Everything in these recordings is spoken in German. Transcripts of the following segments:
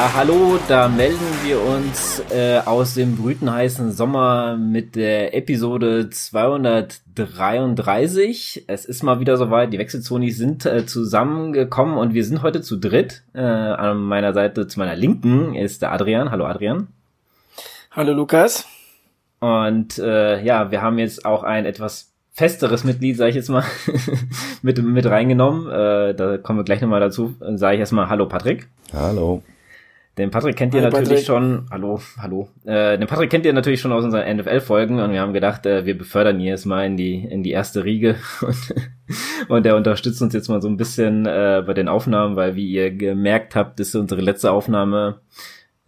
Ja, hallo, da melden wir uns äh, aus dem brütenheißen Sommer mit der Episode 233. Es ist mal wieder soweit, die Wechselzonis sind äh, zusammengekommen und wir sind heute zu dritt. Äh, an meiner Seite, zu meiner Linken, ist der Adrian. Hallo Adrian. Hallo Lukas. Und äh, ja, wir haben jetzt auch ein etwas festeres Mitglied, sage ich jetzt mal, mit, mit reingenommen. Äh, da kommen wir gleich nochmal dazu. Sage ich erstmal Hallo Patrick. Hallo. Den Patrick kennt ihr natürlich Patrick. schon. Hallo, hallo. Äh, den Patrick kennt ihr natürlich schon aus unseren NFL-Folgen und wir haben gedacht, äh, wir befördern ihn jetzt mal in die in die erste Riege und, und er unterstützt uns jetzt mal so ein bisschen äh, bei den Aufnahmen, weil wie ihr gemerkt habt, ist unsere letzte Aufnahme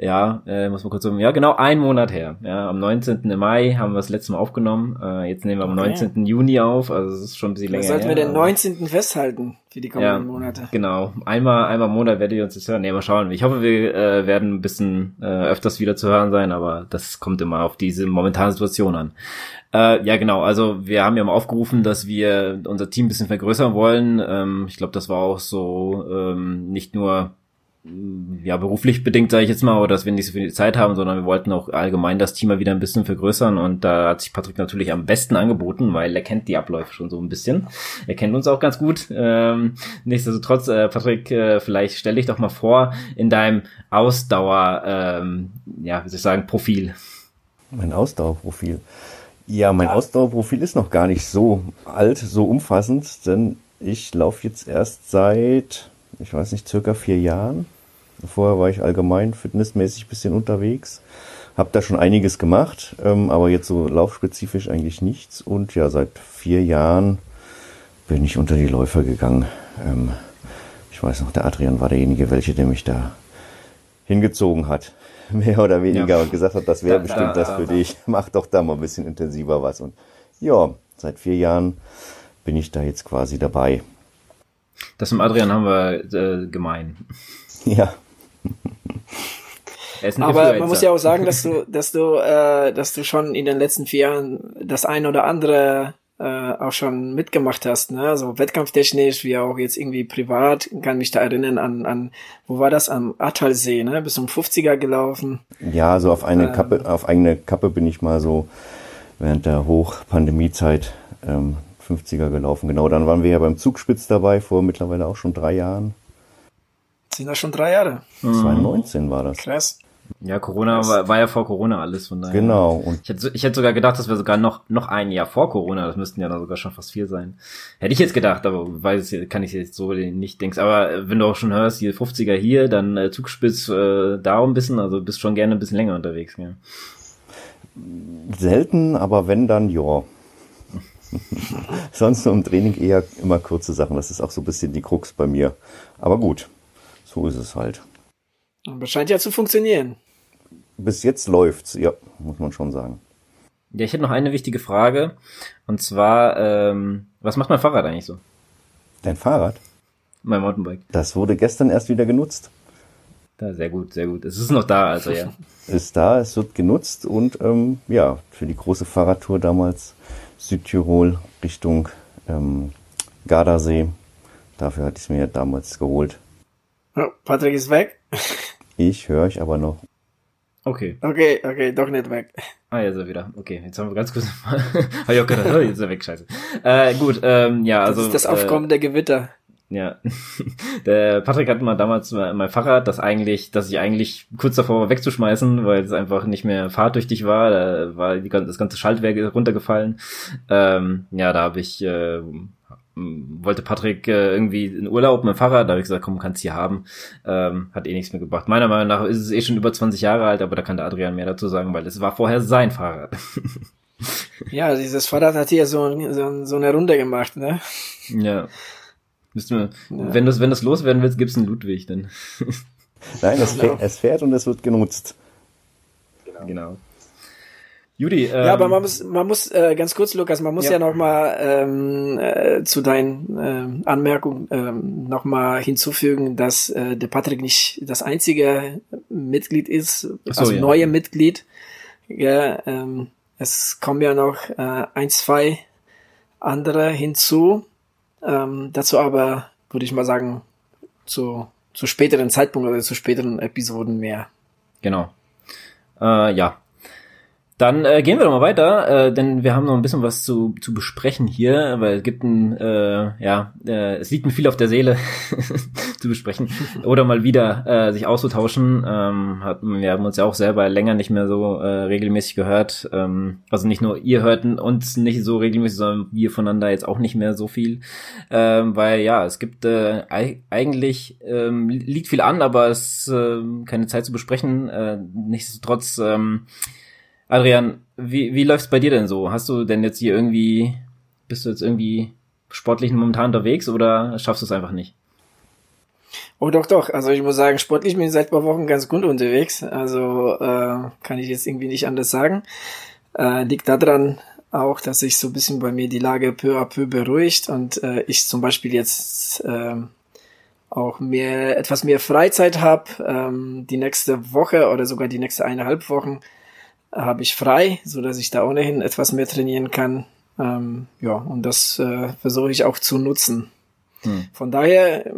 ja, äh, muss man kurz sagen, ja, genau ein Monat her. Ja, am 19. Mai haben wir das letzte Mal aufgenommen. Äh, jetzt nehmen wir am okay. 19. Juni auf, also es ist schon ein bisschen länger. Sollten wir den 19. festhalten für die kommenden ja, Monate. Genau. Einmal, einmal im Monat werdet ihr uns jetzt hören. Nee, mal schauen. Ich hoffe, wir äh, werden ein bisschen äh, öfters wieder zu hören sein, aber das kommt immer auf diese momentane Situation an. Äh, ja, genau. Also wir haben ja mal aufgerufen, dass wir unser Team ein bisschen vergrößern wollen. Ähm, ich glaube, das war auch so ähm, nicht nur ja, beruflich bedingt, sage ich jetzt mal, oder dass wir nicht so viel Zeit haben, sondern wir wollten auch allgemein das Team mal wieder ein bisschen vergrößern und da hat sich Patrick natürlich am besten angeboten, weil er kennt die Abläufe schon so ein bisschen. Er kennt uns auch ganz gut. Ähm, nichtsdestotrotz, äh, Patrick, äh, vielleicht stell dich doch mal vor in deinem Ausdauer, ähm, ja, wie soll ich sagen, Profil. Mein Ausdauerprofil. Ja, mein Ausdauerprofil ist noch gar nicht so alt, so umfassend, denn ich laufe jetzt erst seit ich weiß nicht, circa vier Jahren. Vorher war ich allgemein fitnessmäßig bisschen unterwegs. Hab da schon einiges gemacht, ähm, aber jetzt so laufspezifisch eigentlich nichts. Und ja, seit vier Jahren bin ich unter die Läufer gegangen. Ähm, ich weiß noch, der Adrian war derjenige, welche, der mich da hingezogen hat. Mehr oder weniger ja. und gesagt hat, das wäre bestimmt da, das für dich. Mach doch da mal ein bisschen intensiver was. Und ja, seit vier Jahren bin ich da jetzt quasi dabei. Das mit Adrian haben wir äh, gemein. Ja. Aber man muss ja auch sagen, dass du, dass du, äh, dass du schon in den letzten vier Jahren das ein oder andere äh, auch schon mitgemacht hast, ne? So wettkampftechnisch, wie auch jetzt irgendwie privat. Ich kann mich da erinnern an, an, wo war das? Am Attalsee, ne? Bis um 50er gelaufen. Ja, so auf eine ähm, Kappe, auf eigene Kappe bin ich mal so während der Hochpandemiezeit ähm, 50er gelaufen. Genau, dann waren wir ja beim Zugspitz dabei, vor mittlerweile auch schon drei Jahren. Sind das schon drei Jahre? 2019 war das. Krass. Ja, Corona war, war ja vor Corona alles von daher. Genau. Und ich hätte, ich hätte sogar gedacht, dass wir sogar noch noch ein Jahr vor Corona, das müssten ja dann sogar schon fast vier sein. Hätte ich jetzt gedacht, aber weiß ich, kann ich jetzt so nicht denken. Aber wenn du auch schon hörst, hier 50er hier, dann äh, Zugspitz äh, da ein bisschen, also bist schon gerne ein bisschen länger unterwegs. Ja. Selten, aber wenn dann, ja. Sonst im Training eher immer kurze Sachen. Das ist auch so ein bisschen die Krux bei mir. Aber gut, so ist es halt. Aber scheint ja zu funktionieren. Bis jetzt läuft's, ja, muss man schon sagen. Ja, ich hätte noch eine wichtige Frage. Und zwar, ähm, was macht mein Fahrrad eigentlich so? Dein Fahrrad? Mein Mountainbike. Das wurde gestern erst wieder genutzt. Da, sehr gut, sehr gut. Es ist noch da, also ja. ist da, es wird genutzt und ähm, ja, für die große Fahrradtour damals Südtirol Richtung ähm, Gardasee. Dafür hatte ich es mir damals geholt. Oh, Patrick ist weg. ich höre euch aber noch. Okay. Okay, okay, doch nicht weg. Ah, jetzt ist er wieder. Okay, jetzt haben wir ganz kurz mal. Habe ich auch gedacht, oh, jetzt ist er weg, scheiße. Äh, gut, ähm, ja, also. Das ist das Aufkommen äh, der Gewitter. Ja. Der Patrick hatte mal damals mein Fahrrad, das eigentlich, dass ich eigentlich kurz davor war wegzuschmeißen, weil es einfach nicht mehr fahrtüchtig war. Da war die, das ganze Schaltwerk runtergefallen. Ähm, ja, da habe ich äh, wollte Patrick äh, irgendwie in Urlaub mit dem Fahrrad, da habe ich gesagt, komm, kannst hier haben. Ähm, hat eh nichts mehr gebracht. Meiner Meinung nach ist es eh schon über 20 Jahre alt, aber da kann der Adrian mehr dazu sagen, weil es war vorher sein Fahrrad. ja, dieses Fahrrad hat hier so, so, so eine Runde gemacht, ne? Ja. Müssen wir, ja. wenn, du, wenn das loswerden willst, gibt's einen Ludwig dann. Nein, es, genau. fährt, es fährt und es wird genutzt. Genau. genau. Judy, ähm, ja, aber man muss, man muss äh, ganz kurz, Lukas, man muss ja, ja noch mal ähm, äh, zu deinen äh, Anmerkungen ähm, noch mal hinzufügen, dass äh, der Patrick nicht das einzige Mitglied ist, so, also ja. neue Mitglied. Ja, ähm, es kommen ja noch äh, ein, zwei andere hinzu. Ähm, dazu aber würde ich mal sagen, zu zu späteren Zeitpunkt oder zu späteren Episoden mehr. Genau. Äh, ja, dann äh, gehen wir doch mal weiter, äh, denn wir haben noch ein bisschen was zu, zu besprechen hier, weil es gibt ein, äh, ja, äh, es liegt mir viel auf der Seele zu besprechen oder mal wieder äh, sich auszutauschen. Ähm, hat, wir haben uns ja auch selber länger nicht mehr so äh, regelmäßig gehört. Ähm, also nicht nur ihr hörten uns nicht so regelmäßig, sondern wir voneinander jetzt auch nicht mehr so viel, ähm, weil ja, es gibt äh, eigentlich ähm, liegt viel an, aber es äh, keine Zeit zu besprechen. Äh, nichtsdestotrotz ähm, Adrian, wie, wie läuft's bei dir denn so? Hast du denn jetzt hier irgendwie, bist du jetzt irgendwie sportlich momentan unterwegs oder schaffst du es einfach nicht? Oh doch, doch. Also ich muss sagen, sportlich bin ich seit ein paar Wochen ganz gut unterwegs. Also äh, kann ich jetzt irgendwie nicht anders sagen. Äh, liegt daran auch, dass sich so ein bisschen bei mir die Lage peu à peu beruhigt und äh, ich zum Beispiel jetzt äh, auch mehr etwas mehr Freizeit habe. Ähm, die nächste Woche oder sogar die nächste eineinhalb Wochen habe ich frei, so dass ich da ohnehin etwas mehr trainieren kann. Ähm, ja, und das äh, versuche ich auch zu nutzen. Hm. Von daher äh,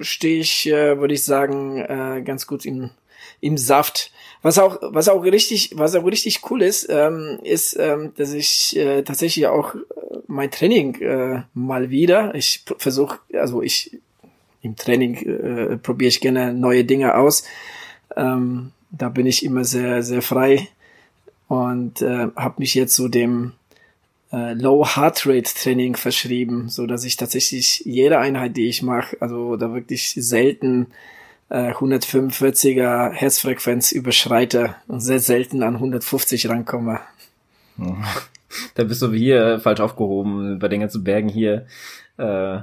stehe ich, äh, würde ich sagen, äh, ganz gut im, im Saft. Was auch, was auch richtig, was auch richtig cool ist, ähm, ist, ähm, dass ich äh, tatsächlich auch äh, mein Training äh, mal wieder, ich versuche, also ich im Training äh, probiere ich gerne neue Dinge aus. Ähm, da bin ich immer sehr, sehr frei und äh, habe mich jetzt so dem äh, Low Heart Rate Training verschrieben, so dass ich tatsächlich jede Einheit, die ich mache, also da wirklich selten äh, 145er Herzfrequenz überschreite und sehr selten an 150 rankomme. Da bist du hier falsch aufgehoben bei den ganzen Bergen hier. Äh,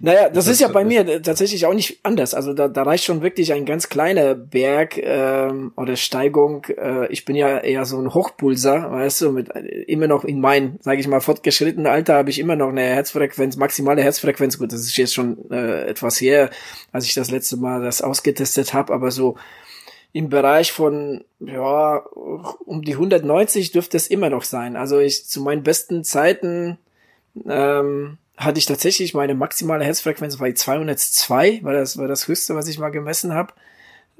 naja, das, das ist ja bei mir tatsächlich auch nicht anders. Also da, da reicht schon wirklich ein ganz kleiner Berg ähm, oder Steigung. Äh, ich bin ja eher so ein Hochpulser, weißt du, mit äh, immer noch in mein, sage ich mal, fortgeschrittenen Alter habe ich immer noch eine Herzfrequenz, maximale Herzfrequenz. Gut, das ist jetzt schon äh, etwas her, als ich das letzte Mal das ausgetestet habe, aber so im Bereich von ja um die 190 dürfte es immer noch sein. Also ich zu meinen besten Zeiten ähm, hatte ich tatsächlich meine maximale Herzfrequenz bei 202, war das war das höchste, was ich mal gemessen habe.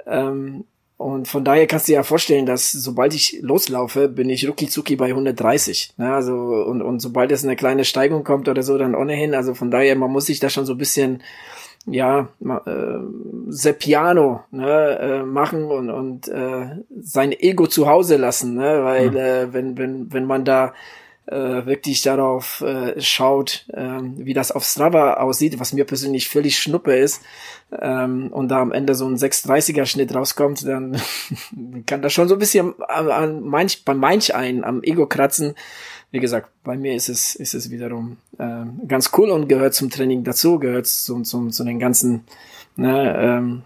Ähm, und von daher kannst du dir ja vorstellen, dass sobald ich loslaufe, bin ich rucki zucki bei 130. Ne? Also und, und sobald es eine kleine Steigung kommt oder so, dann ohnehin. Also von daher, man muss sich da schon so ein bisschen ja äh, sehr piano ne, äh, machen und und äh, sein Ego zu Hause lassen, ne? Weil mhm. äh, wenn wenn wenn man da äh, wirklich darauf äh, schaut, äh, wie das auf Strava aussieht, was mir persönlich völlig schnuppe ist, ähm, und da am Ende so ein 630er Schnitt rauskommt, dann kann das schon so ein bisschen an, an manch, bei manch einen am Ego kratzen. Wie gesagt, bei mir ist es, ist es wiederum äh, ganz cool und gehört zum Training dazu, gehört zum, zum, zu den ganzen ne, ähm,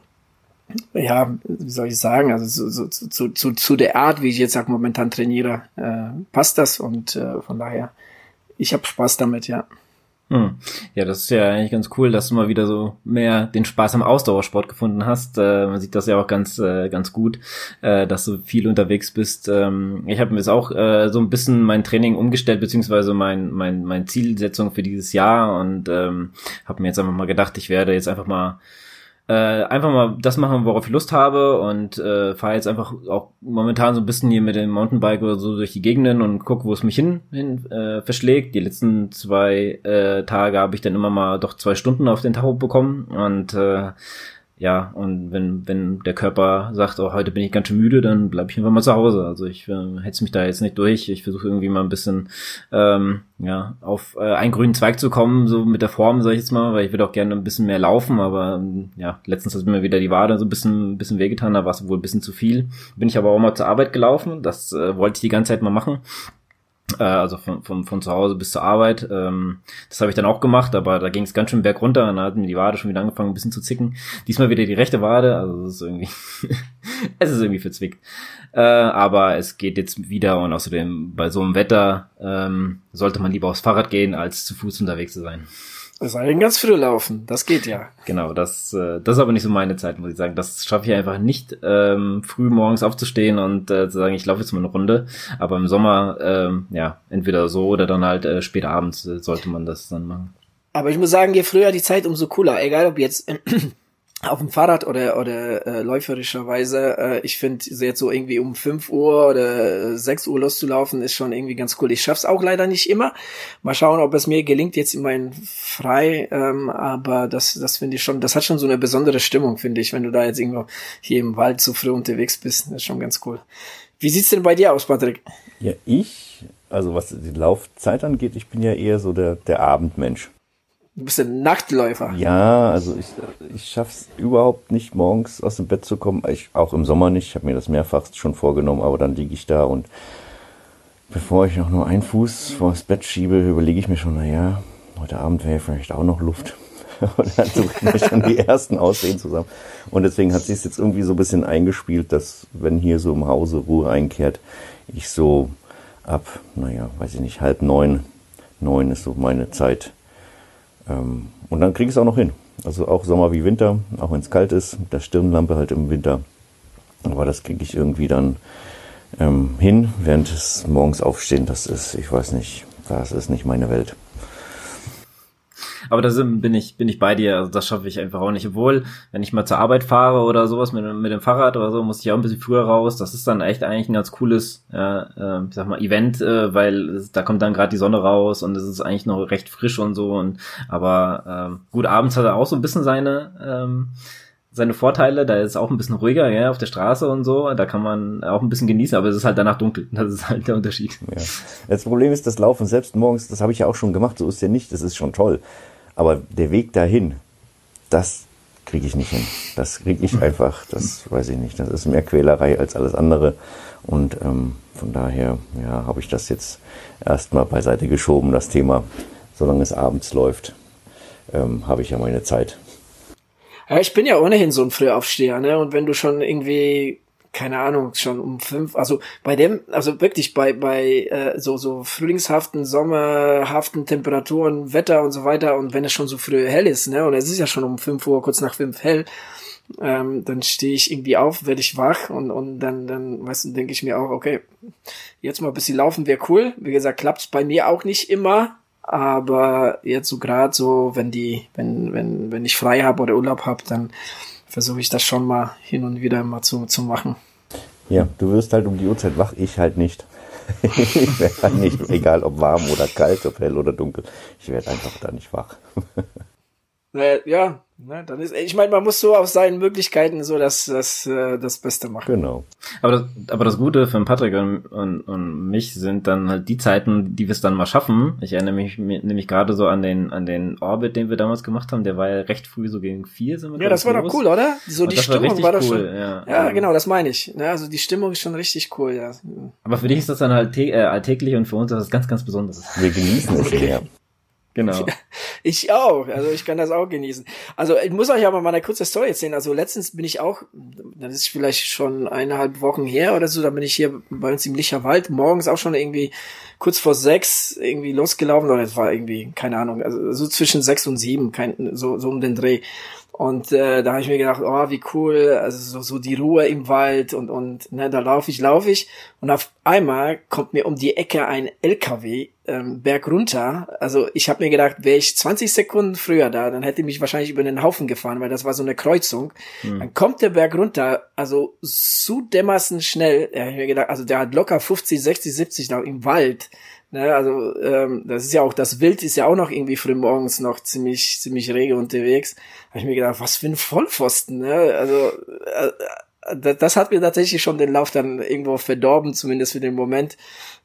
ja, wie soll ich sagen, also zu, zu, zu, zu der Art, wie ich jetzt auch momentan trainiere, äh, passt das und äh, von daher, ich habe Spaß damit, ja. Hm. Ja, das ist ja eigentlich ganz cool, dass du mal wieder so mehr den Spaß am Ausdauersport gefunden hast. Äh, man sieht das ja auch ganz, äh, ganz gut, äh, dass du viel unterwegs bist. Ähm, ich habe mir jetzt auch äh, so ein bisschen mein Training umgestellt, beziehungsweise mein, mein, mein Zielsetzung für dieses Jahr und ähm, habe mir jetzt einfach mal gedacht, ich werde jetzt einfach mal äh, einfach mal das machen, worauf ich Lust habe und äh, fahre jetzt einfach auch momentan so ein bisschen hier mit dem Mountainbike oder so durch die Gegenden und guck, wo es mich hin, hin äh, verschlägt. Die letzten zwei äh, Tage habe ich dann immer mal doch zwei Stunden auf den Tacho bekommen und äh, ja, und wenn, wenn der Körper sagt, oh, heute bin ich ganz schön müde, dann bleibe ich einfach mal zu Hause. Also ich äh, hetze mich da jetzt nicht durch. Ich versuche irgendwie mal ein bisschen ähm, ja, auf äh, einen grünen Zweig zu kommen, so mit der Form, sag ich jetzt mal, weil ich würde auch gerne ein bisschen mehr laufen, aber ähm, ja, letztens hat mir wieder die Wade so ein bisschen, ein bisschen wehgetan, da war es wohl ein bisschen zu viel. Bin ich aber auch mal zur Arbeit gelaufen, das äh, wollte ich die ganze Zeit mal machen also von, von, von zu Hause bis zur Arbeit. Ähm, das habe ich dann auch gemacht, aber da ging es ganz schön bergunter und dann hat mir die Wade schon wieder angefangen, ein bisschen zu zicken. Diesmal wieder die rechte Wade, also es ist irgendwie, es ist irgendwie verzwickt. Äh, aber es geht jetzt wieder und außerdem bei so einem Wetter ähm, sollte man lieber aufs Fahrrad gehen, als zu Fuß unterwegs zu sein. Es sei denn ganz früh laufen, das geht ja. Genau, das, äh, das ist aber nicht so meine Zeit, muss ich sagen. Das schaffe ich einfach nicht, ähm, früh morgens aufzustehen und äh, zu sagen, ich laufe jetzt mal eine Runde. Aber im Sommer, ähm, ja, entweder so oder dann halt äh, spät abends äh, sollte man das dann machen. Aber ich muss sagen, je früher die Zeit, umso cooler. Egal ob jetzt auf dem Fahrrad oder oder äh, läuferischerweise. Äh, ich finde jetzt so irgendwie um 5 Uhr oder 6 Uhr loszulaufen ist schon irgendwie ganz cool. Ich schaff's auch leider nicht immer. Mal schauen, ob es mir gelingt jetzt in meinen frei. Ähm, aber das das finde ich schon. Das hat schon so eine besondere Stimmung, finde ich, wenn du da jetzt irgendwo hier im Wald so früh unterwegs bist. Das ist schon ganz cool. Wie sieht's denn bei dir aus, Patrick? Ja, ich, also was die Laufzeit angeht, ich bin ja eher so der der Abendmensch. Du bist ein Nachtläufer. Ja, also ich, ich schaff's überhaupt nicht, morgens aus dem Bett zu kommen. Ich, auch im Sommer nicht. Ich habe mir das mehrfach schon vorgenommen, aber dann liege ich da und bevor ich noch nur einen Fuß vor das Bett schiebe, überlege ich mir schon, naja, heute Abend wäre vielleicht auch noch Luft. und dann suche ich mir schon die ersten Aussehen zusammen. Und deswegen hat sich jetzt irgendwie so ein bisschen eingespielt, dass wenn hier so im Hause Ruhe einkehrt, ich so ab, naja, weiß ich nicht, halb neun, neun ist so meine Zeit, und dann kriege ich es auch noch hin. Also auch Sommer wie Winter, auch wenn es kalt ist, mit der Stirnlampe halt im Winter. Aber das kriege ich irgendwie dann ähm, hin, während es morgens aufstehen, das ist, ich weiß nicht, das ist nicht meine Welt. Aber da bin ich, bin ich bei dir. Also das schaffe ich einfach auch nicht. Obwohl, wenn ich mal zur Arbeit fahre oder sowas mit, mit dem Fahrrad oder so, muss ich auch ein bisschen früher raus. Das ist dann echt eigentlich ein ganz cooles, ja, äh, ich sag mal, Event, äh, weil es, da kommt dann gerade die Sonne raus und es ist eigentlich noch recht frisch und so. Und aber ähm, gut, abends hat er auch so ein bisschen seine ähm, seine Vorteile, da ist auch ein bisschen ruhiger, ja, auf der Straße und so, da kann man auch ein bisschen genießen, aber es ist halt danach dunkel. Das ist halt der Unterschied. Ja. Das Problem ist, das Laufen selbst morgens, das habe ich ja auch schon gemacht, so ist ja nicht, das ist schon toll. Aber der Weg dahin, das kriege ich nicht hin. Das kriege ich einfach, das weiß ich nicht. Das ist mehr Quälerei als alles andere. Und ähm, von daher ja, habe ich das jetzt erstmal beiseite geschoben, das Thema. Solange es abends läuft, ähm, habe ich ja meine Zeit. Ja, ich bin ja ohnehin so ein Frühaufsteher, ne? Und wenn du schon irgendwie keine Ahnung, schon um fünf, also bei dem, also wirklich bei, bei äh, so, so frühlingshaften, sommerhaften Temperaturen, Wetter und so weiter und wenn es schon so früh hell ist, ne, und es ist ja schon um fünf Uhr, kurz nach fünf hell, ähm, dann stehe ich irgendwie auf, werde ich wach und, und dann, dann, weißt du, denke ich mir auch, okay, jetzt mal ein bisschen laufen wäre cool. Wie gesagt, klappt's bei mir auch nicht immer, aber jetzt so gerade so, wenn die, wenn, wenn, wenn ich frei habe oder Urlaub habe, dann versuche ich das schon mal hin und wieder mal zu, zu machen. Ja, du wirst halt um die Uhrzeit wach, ich halt nicht. ich werde halt nicht, egal ob warm oder kalt, ob hell oder dunkel, ich werde einfach da nicht wach. ja, Ne, dann ist, ich meine, man muss so aus seinen Möglichkeiten so das, das, äh, das Beste machen. Genau. Aber das, aber das Gute für Patrick und, und, und mich sind dann halt die Zeiten, die wir es dann mal schaffen. Ich erinnere mich nämlich gerade so an den, an den Orbit, den wir damals gemacht haben. Der war ja recht früh, so gegen vier sind wir Ja, das war los. doch cool, oder? So und die Stimmung war, war doch cool, schon. Ja, ja, genau, das meine ich. Ja, also die Stimmung ist schon richtig cool, ja. Aber für dich ist das dann halt äh, alltäglich und für uns ist das ganz, ganz Besonderes. Wir genießen es okay. ja. Genau. Ich auch. Also ich kann das auch genießen. Also ich muss euch aber mal eine kurze Story erzählen. Also letztens bin ich auch, das ist vielleicht schon eineinhalb Wochen her oder so, da bin ich hier bei uns im Licherwald morgens auch schon irgendwie kurz vor sechs irgendwie losgelaufen oder es war irgendwie, keine Ahnung, also so zwischen sechs und sieben, kein, so, so um den Dreh. Und äh, da habe ich mir gedacht, oh, wie cool, also so, so die Ruhe im Wald und, und ne, da laufe ich, laufe ich. Und auf einmal kommt mir um die Ecke ein LKW ähm, berg runter. Also ich habe mir gedacht, wäre ich 20 Sekunden früher da, dann hätte mich wahrscheinlich über den Haufen gefahren, weil das war so eine Kreuzung. Hm. Dann kommt der Berg runter, also so dermaßen schnell. Da hab ich mir gedacht, also der hat locker 50, 60, 70 noch im Wald Ne, also ähm, das ist ja auch, das Wild ist ja auch noch irgendwie früh morgens noch ziemlich, ziemlich rege unterwegs. Habe ich mir gedacht, was für ein Vollpfosten, ne? Also äh, das hat mir tatsächlich schon den Lauf dann irgendwo verdorben, zumindest für den Moment.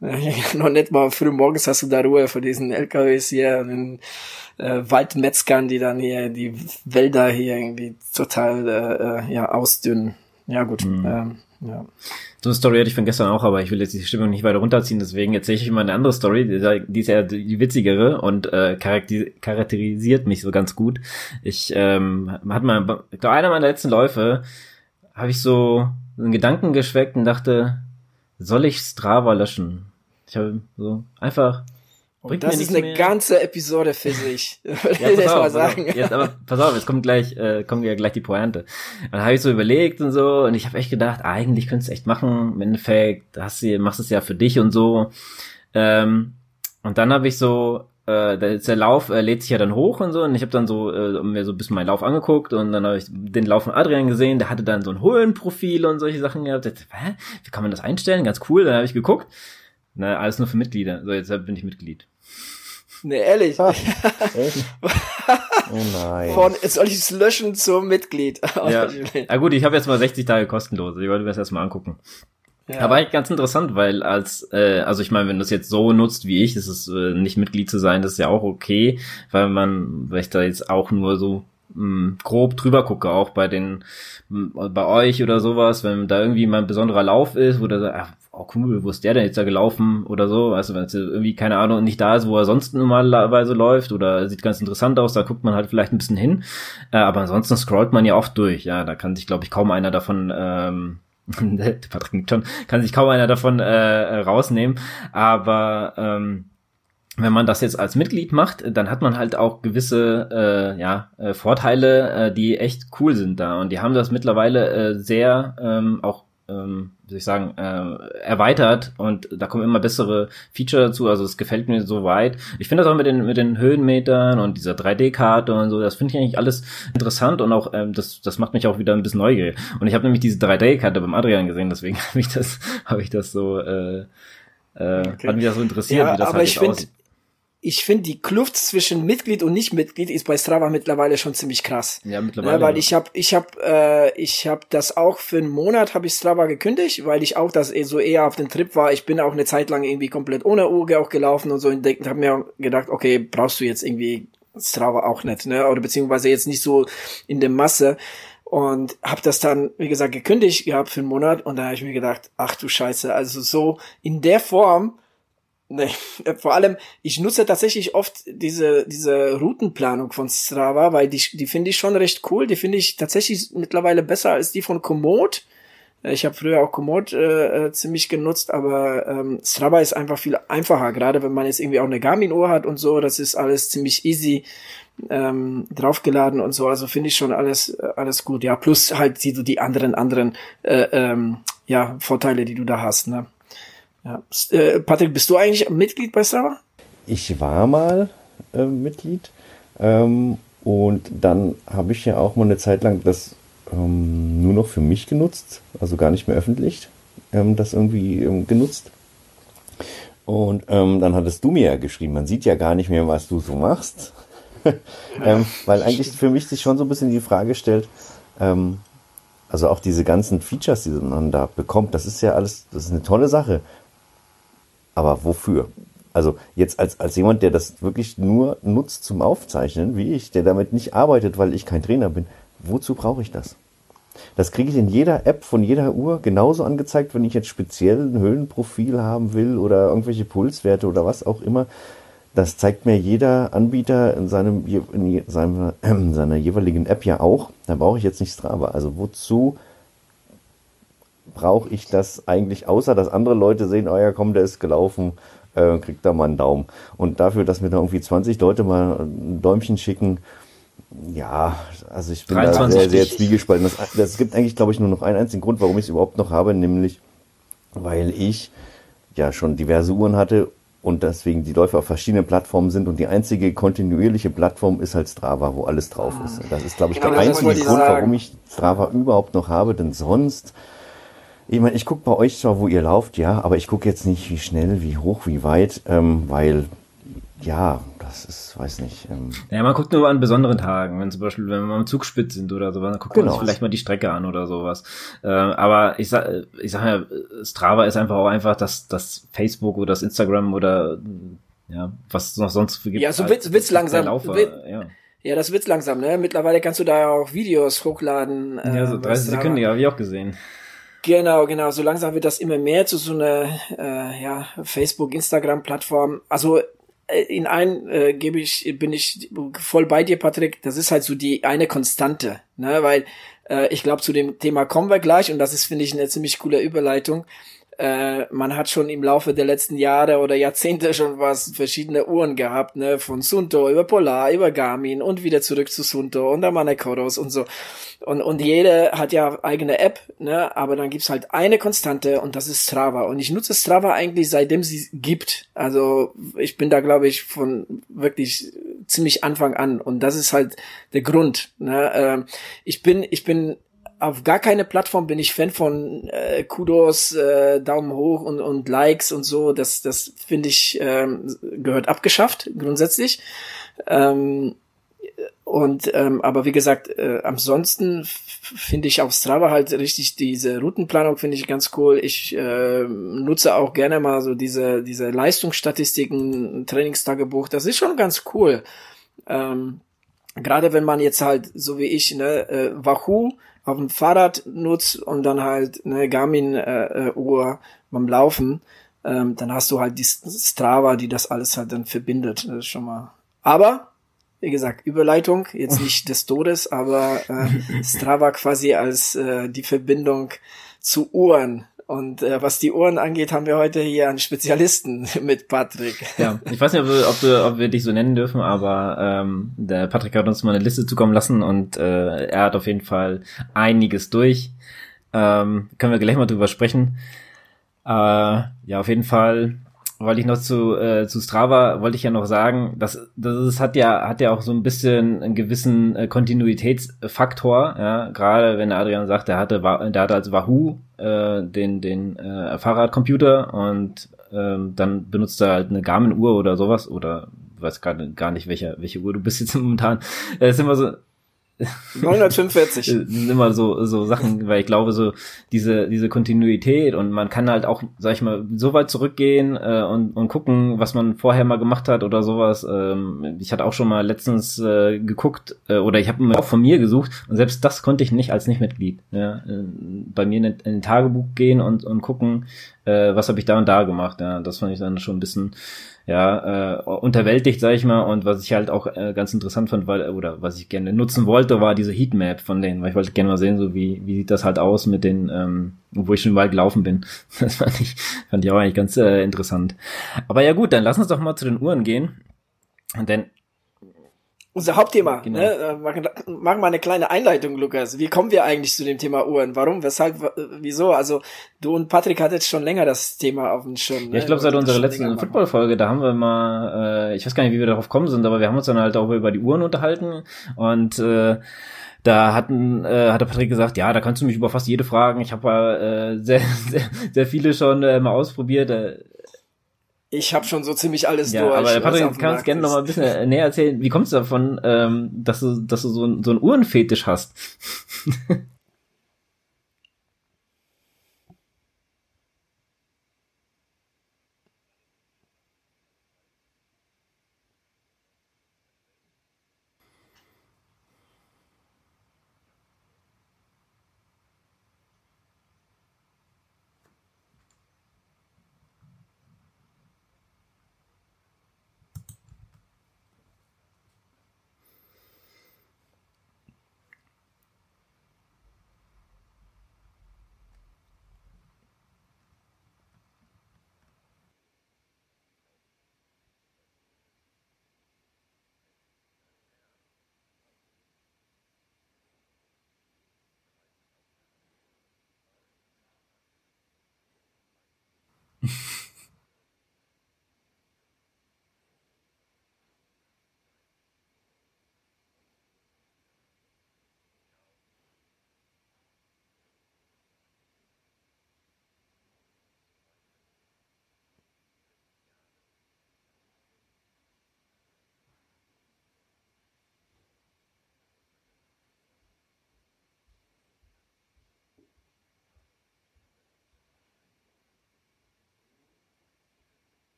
noch nicht mal früh morgens hast du da Ruhe vor diesen LKWs hier, den äh, Waldmetzgern, die dann hier die Wälder hier irgendwie total äh, äh ja ausdünnen. Ja gut. Mhm. Ähm, ja. So eine Story hatte ich von gestern auch, aber ich will jetzt die Stimmung nicht weiter runterziehen, deswegen erzähle ich mal eine andere Story, die, die ist ja die witzigere und äh, charakterisiert mich so ganz gut. Ich ähm, hat mal, bei einer meiner letzten Läufe habe ich so einen Gedanken geschweckt und dachte, soll ich Strava löschen? Ich habe so einfach und das ist eine mehr. ganze Episode für sich. ja, pass auf, mal sagen. Jetzt, aber pass auf, jetzt kommt gleich, äh, kommt ja gleich die Pointe. Dann habe ich so überlegt und so und ich habe echt gedacht, eigentlich könntest du echt machen. Im Endeffekt hast du, machst es ja für dich und so. Ähm, und dann habe ich so äh, der, Lauf äh, lädt sich ja dann hoch und so und ich habe dann so äh, mir so ein bisschen meinen Lauf angeguckt und dann habe ich den Lauf von Adrian gesehen, der hatte dann so ein Höhenprofil und solche Sachen gehabt. Ich, hä? Wie kann man das einstellen? Ganz cool. Dann habe ich geguckt. Na, alles nur für Mitglieder. So, jetzt bin ich Mitglied. Nee, ehrlich. Ah, echt? oh nein. Von, jetzt soll ich es löschen zum Mitglied. Ja. Na gut, ich habe jetzt mal 60 Tage kostenlos. Ich wollte mir das erstmal angucken. Ja. Aber eigentlich ganz interessant, weil als, äh, also ich meine, wenn du es jetzt so nutzt wie ich, ist es äh, nicht Mitglied zu sein, das ist ja auch okay, weil man, weil ich da jetzt auch nur so mh, hm, grob drüber gucke, auch bei den, mh, bei euch oder sowas, wenn da irgendwie mal ein besonderer Lauf ist, wo der sagt, ach, oh cool, wo ist der denn jetzt da gelaufen oder so, weißt du, wenn es irgendwie, keine Ahnung, nicht da ist, wo er sonst normalerweise läuft oder sieht ganz interessant aus, da guckt man halt vielleicht ein bisschen hin, äh, aber ansonsten scrollt man ja oft durch, ja, da kann sich, glaube ich, kaum einer davon, ähm, Patrick schon, kann sich kaum einer davon äh, rausnehmen. Aber ähm, wenn man das jetzt als Mitglied macht, dann hat man halt auch gewisse äh, ja, äh, Vorteile, äh, die echt cool sind da. Und die haben das mittlerweile äh, sehr ähm, auch ähm, wie soll ich sagen, äh, erweitert und da kommen immer bessere Feature dazu. Also es gefällt mir so weit. Ich finde das auch mit den mit den Höhenmetern und dieser 3D-Karte und so, das finde ich eigentlich alles interessant und auch ähm, das das macht mich auch wieder ein bisschen neugierig. Und ich habe nämlich diese 3D-Karte beim Adrian gesehen, deswegen habe ich das habe ich das so äh, äh, okay. hat mich das so interessiert, ja, wie das aber halt ich finde ich finde die Kluft zwischen Mitglied und Nicht-Mitglied ist bei Strava mittlerweile schon ziemlich krass. Ja, mittlerweile. Ja, weil ich habe ich habe äh, ich habe das auch für einen Monat habe ich Strava gekündigt, weil ich auch das eh so eher auf den Trip war. Ich bin auch eine Zeit lang irgendwie komplett ohne Uhr auch gelaufen und so und habe mir gedacht, okay, brauchst du jetzt irgendwie Strava auch nicht, ne? Oder beziehungsweise jetzt nicht so in der Masse und habe das dann, wie gesagt, gekündigt gehabt für einen Monat und da habe ich mir gedacht, ach du Scheiße, also so in der Form Nee, vor allem, ich nutze tatsächlich oft diese, diese Routenplanung von Strava, weil die, die finde ich schon recht cool. Die finde ich tatsächlich mittlerweile besser als die von Komoot. Ich habe früher auch Komoot äh, äh, ziemlich genutzt, aber ähm, Strava ist einfach viel einfacher, gerade wenn man jetzt irgendwie auch eine Garmin-Uhr hat und so. Das ist alles ziemlich easy ähm, draufgeladen und so. Also finde ich schon alles äh, alles gut. Ja, plus halt die, die anderen anderen äh, ähm, ja Vorteile, die du da hast. Ne? Ja. Äh, Patrick, bist du eigentlich Mitglied bei Strava? Ich war mal äh, Mitglied ähm, und dann habe ich ja auch mal eine Zeit lang das ähm, nur noch für mich genutzt, also gar nicht mehr öffentlich, ähm, das irgendwie ähm, genutzt. Und ähm, dann hattest du mir ja geschrieben, man sieht ja gar nicht mehr, was du so machst. ähm, weil eigentlich für mich sich schon so ein bisschen die Frage stellt, also auch diese ganzen Features, die man da bekommt, das ist ja alles, das ist eine tolle Sache. Aber wofür? Also jetzt als, als jemand, der das wirklich nur nutzt zum Aufzeichnen, wie ich, der damit nicht arbeitet, weil ich kein Trainer bin, wozu brauche ich das? Das kriege ich in jeder App von jeder Uhr genauso angezeigt, wenn ich jetzt speziell ein Höhenprofil haben will oder irgendwelche Pulswerte oder was auch immer. Das zeigt mir jeder Anbieter in, seinem, in seinem, seiner jeweiligen App ja auch. Da brauche ich jetzt nicht Strava. Also wozu brauche ich das eigentlich, außer dass andere Leute sehen, oh ja, komm, der ist gelaufen, äh, kriegt da mal einen Daumen. Und dafür, dass mir da irgendwie 20 Leute mal ein Däumchen schicken, ja, also ich bin da sehr, sehr zwiegespalten. Das, das gibt eigentlich, glaube ich, nur noch einen einzigen Grund, warum ich es überhaupt noch habe, nämlich weil ich ja schon diverse Uhren hatte und deswegen die Läufe auf verschiedenen Plattformen sind und die einzige kontinuierliche Plattform ist halt Strava, wo alles drauf ist. Das ist, glaube ich, genau, der einzige Grund, warum ich Strava überhaupt noch habe, denn sonst ich meine, ich gucke bei euch zwar, wo ihr lauft, ja, aber ich gucke jetzt nicht, wie schnell, wie hoch, wie weit, ähm, weil, ja, das ist, weiß nicht. Ähm, ja, man guckt nur an besonderen Tagen, wenn zum Beispiel, wenn wir am Zugspitz sind oder so, dann guckt genau. man sich vielleicht mal die Strecke an oder sowas. Äh, aber ich sag, ich sag ja, Strava ist einfach auch einfach das, das Facebook oder das Instagram oder ja, was es noch sonst für gibt. Ja, so wird's, wird's langsam. Laufer, wird, ja. ja, das wird's langsam, ne? Mittlerweile kannst du da auch Videos hochladen. Äh, ja, so 30 Sekunden, ja, habe ich auch gesehen. Genau, genau. So langsam wird das immer mehr zu so einer äh, ja, Facebook, Instagram-Plattform. Also äh, in ein äh, gebe ich, bin ich voll bei dir, Patrick. Das ist halt so die eine Konstante, ne? Weil äh, ich glaube, zu dem Thema kommen wir gleich und das ist, finde ich, eine ziemlich coole Überleitung. Äh, man hat schon im Laufe der letzten Jahre oder Jahrzehnte schon was verschiedene Uhren gehabt, ne, von Sunto über Polar, über Garmin und wieder zurück zu Sunto und dann Manekoros und so. Und, und jede hat ja eigene App, ne, aber dann gibt's halt eine Konstante und das ist Strava. Und ich nutze Strava eigentlich seitdem sie gibt. Also ich bin da, glaube ich, von wirklich ziemlich Anfang an. Und das ist halt der Grund. Ne? Ähm, ich bin, ich bin auf gar keine Plattform bin ich Fan von äh, Kudos, äh, Daumen hoch und, und Likes und so. Das, das finde ich ähm, gehört abgeschafft grundsätzlich. Ähm, und ähm, aber wie gesagt, äh, ansonsten finde ich auf Strava halt richtig diese Routenplanung finde ich ganz cool. Ich äh, nutze auch gerne mal so diese diese Leistungsstatistiken, Trainingstagebuch. Das ist schon ganz cool. Ähm, Gerade wenn man jetzt halt so wie ich ne äh, Wahoo auf dem Fahrrad nutzt und dann halt eine Garmin-Uhr äh, beim Laufen, ähm, dann hast du halt die Strava, die das alles halt dann verbindet. Das ist schon mal. Aber, wie gesagt, Überleitung, jetzt nicht des Todes, aber äh, Strava quasi als äh, die Verbindung zu Uhren. Und äh, was die Ohren angeht, haben wir heute hier einen Spezialisten mit Patrick. Ja, ich weiß nicht, ob wir, ob wir, ob wir dich so nennen dürfen, aber ähm, der Patrick hat uns mal eine Liste zukommen lassen und äh, er hat auf jeden Fall einiges durch. Ähm, können wir gleich mal drüber sprechen. Äh, ja, auf jeden Fall wollte ich noch zu, äh, zu Strava, wollte ich ja noch sagen, das, das ist, hat ja, hat ja auch so ein bisschen einen gewissen äh, Kontinuitätsfaktor, ja, gerade wenn Adrian sagt, er hatte, der hatte als Wahoo äh, den, den äh, Fahrradcomputer und ähm, dann benutzt er halt eine Garmin-Uhr oder sowas oder weiß gerade gar nicht, welche, welche Uhr du bist jetzt momentan. Äh, ist immer so, 945. sind immer so, so Sachen, weil ich glaube, so diese, diese Kontinuität und man kann halt auch, sag ich mal, so weit zurückgehen äh, und, und gucken, was man vorher mal gemacht hat oder sowas. Ähm, ich hatte auch schon mal letztens äh, geguckt äh, oder ich habe auch von mir gesucht und selbst das konnte ich nicht als Nichtmitglied. Ja, äh, bei mir in, in ein Tagebuch gehen und, und gucken, äh, was habe ich da und da gemacht. Ja, das fand ich dann schon ein bisschen ja, äh, unterwältigt, sag ich mal. Und was ich halt auch äh, ganz interessant fand, weil, oder was ich gerne nutzen wollte, war diese Heatmap von denen, weil ich wollte gerne mal sehen, so wie, wie sieht das halt aus mit den, ähm, wo ich schon weit gelaufen bin. Das fand ich, fand ich auch eigentlich ganz äh, interessant. Aber ja gut, dann lass uns doch mal zu den Uhren gehen. Denn unser Hauptthema. Genau. Ne? Äh, machen, machen wir eine kleine Einleitung, Lukas. Wie kommen wir eigentlich zu dem Thema Uhren? Warum? Weshalb? Wieso? Also du und Patrick hattet jetzt schon länger das Thema auf dem Schirm. Ne? Ja, ich glaube seit unserer letzten Football-Folge, da haben wir mal, äh, ich weiß gar nicht, wie wir darauf kommen sind, aber wir haben uns dann halt auch über die Uhren unterhalten und äh, da hatten, äh, hat der Patrick gesagt, ja, da kannst du mich über fast jede fragen. Ich habe äh, sehr, sehr, sehr viele schon äh, mal ausprobiert. Äh, ich habe schon so ziemlich alles ja, durch. Aber Patrick, kannst du gerne noch mal ein bisschen näher erzählen. Wie kommst du davon, ähm, dass du, dass du so, ein, so einen Uhrenfetisch hast?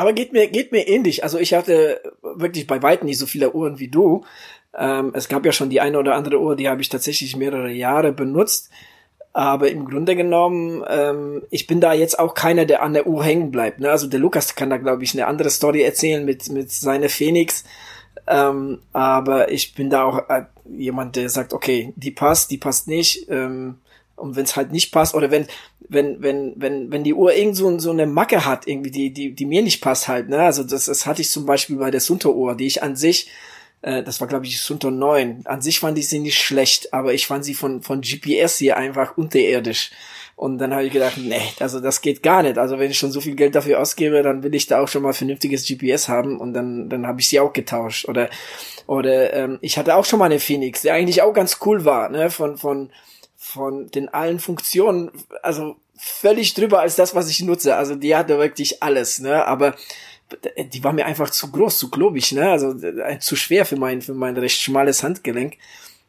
Aber geht mir, geht mir ähnlich. Also ich hatte wirklich bei weitem nicht so viele Uhren wie du. Ähm, es gab ja schon die eine oder andere Uhr, die habe ich tatsächlich mehrere Jahre benutzt. Aber im Grunde genommen, ähm, ich bin da jetzt auch keiner, der an der Uhr hängen bleibt. Ne? Also der Lukas kann da, glaube ich, eine andere Story erzählen mit, mit seiner Phoenix. Ähm, aber ich bin da auch äh, jemand, der sagt, okay, die passt, die passt nicht. Ähm, und wenn es halt nicht passt, oder wenn, wenn, wenn, wenn, wenn die Uhr irgend so, so eine Macke hat, irgendwie, die, die, die mir nicht passt halt, ne? Also das, das hatte ich zum Beispiel bei der Sunto-Uhr, die ich an sich, äh, das war glaube ich die Sunto 9. An sich fand ich sie nicht schlecht, aber ich fand sie von, von GPS hier einfach unterirdisch. Und dann habe ich gedacht, nee, also das geht gar nicht. Also wenn ich schon so viel Geld dafür ausgebe, dann will ich da auch schon mal vernünftiges GPS haben und dann, dann habe ich sie auch getauscht. Oder, oder ähm, ich hatte auch schon mal eine Phoenix, die eigentlich auch ganz cool war, ne, von, von, von den allen Funktionen, also völlig drüber als das, was ich nutze. Also die hatte wirklich alles, ne, aber die war mir einfach zu groß, zu globig, ne, also äh, zu schwer für mein, für mein recht schmales Handgelenk.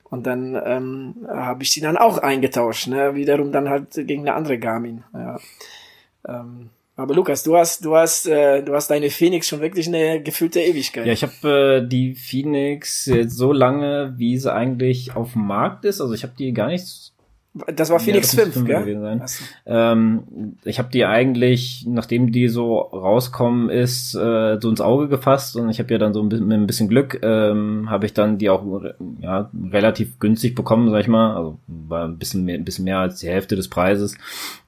Und dann ähm, habe ich die dann auch eingetauscht, ne? Wiederum dann halt gegen eine andere Garmin. Ja. Ähm, aber Lukas, du hast, du hast, äh, du hast deine Phoenix schon wirklich eine gefühlte Ewigkeit. Ja, ich habe äh, die Phoenix jetzt so lange, wie sie eigentlich auf dem Markt ist. Also ich habe die gar nicht das war Phoenix ja, das 5, gell? Sein. Ähm, ich habe die eigentlich, nachdem die so rauskommen ist, äh, so ins Auge gefasst und ich habe ja dann so ein bisschen, mit ein bisschen Glück, ähm, habe ich dann die auch ja, relativ günstig bekommen, sag ich mal. Also war ein bisschen mehr, ein bisschen mehr als die Hälfte des Preises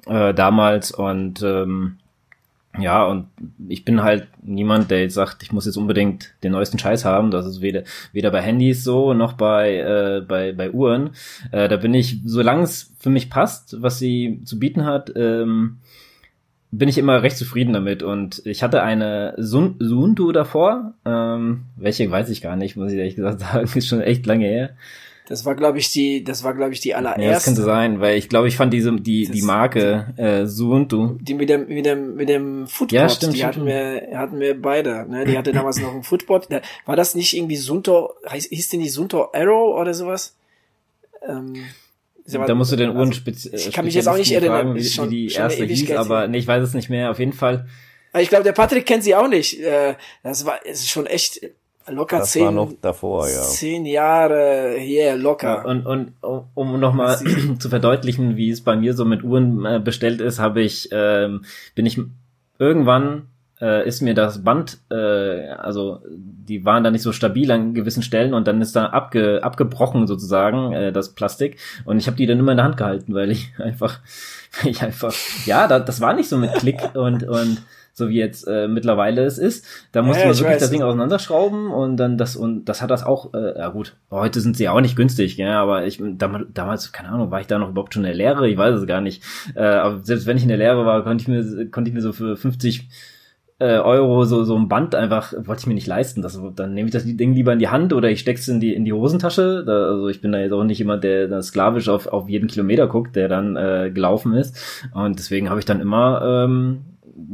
äh, damals und ähm, ja, und ich bin halt niemand, der jetzt sagt, ich muss jetzt unbedingt den neuesten Scheiß haben. Das ist weder, weder bei Handys so noch bei, äh, bei, bei Uhren. Äh, da bin ich, solange es für mich passt, was sie zu bieten hat, ähm, bin ich immer recht zufrieden damit. Und ich hatte eine Sun Sunto davor, ähm, welche weiß ich gar nicht, muss ich ehrlich gesagt sagen, ist schon echt lange her. Das war, glaube ich, die, das war, glaube ich, die allererste. Ja, das könnte sein, weil ich glaube, ich fand diese, die, das, die Marke, äh, Suuntu. Die mit dem, mit dem, mit dem Footboard, ja, stimmt, die stimmt. hatten wir, hatten wir beide, ne? Die hatte damals noch ein Footboard. War das nicht irgendwie Sunto, heißt, hieß denn die Sunto Arrow oder sowas? Ähm, da musst du den Uhren also, Ich kann mich jetzt auch nicht erinnern, wie, schon, wie die erste hieß, aber nee, ich weiß es nicht mehr. Auf jeden Fall. Ich glaube, der Patrick kennt sie auch nicht. Äh, das war, ist schon echt locker das zehn, war noch davor, ja. zehn Jahre hier locker. Ja, und, und um nochmal zu verdeutlichen, wie es bei mir so mit Uhren äh, bestellt ist, habe ich, ähm, bin ich irgendwann äh, ist mir das Band, äh, also die waren da nicht so stabil an gewissen Stellen und dann ist da abge, abgebrochen sozusagen äh, das Plastik und ich habe die dann immer in der Hand gehalten, weil ich einfach, weil ich einfach, ja, da, das war nicht so mit Klick und und so wie jetzt äh, mittlerweile es ist. Da musste ja, man wirklich weiß. das Ding auseinanderschrauben und dann das und das hat das auch, äh, ja gut, heute sind sie ja auch nicht günstig, ja, aber ich damals, damals, keine Ahnung, war ich da noch überhaupt schon in der Lehre? Ich weiß es gar nicht. Äh, aber selbst wenn ich in der Lehre war, konnte ich mir, konnte ich mir so für 50 äh, Euro so so ein Band einfach wollte ich mir nicht leisten. Das, dann nehme ich das Ding lieber in die Hand oder ich steck's in die in die Hosentasche. Da, also ich bin da jetzt auch nicht jemand, der da sklavisch auf auf jeden Kilometer guckt, der dann äh, gelaufen ist. Und deswegen habe ich dann immer ähm,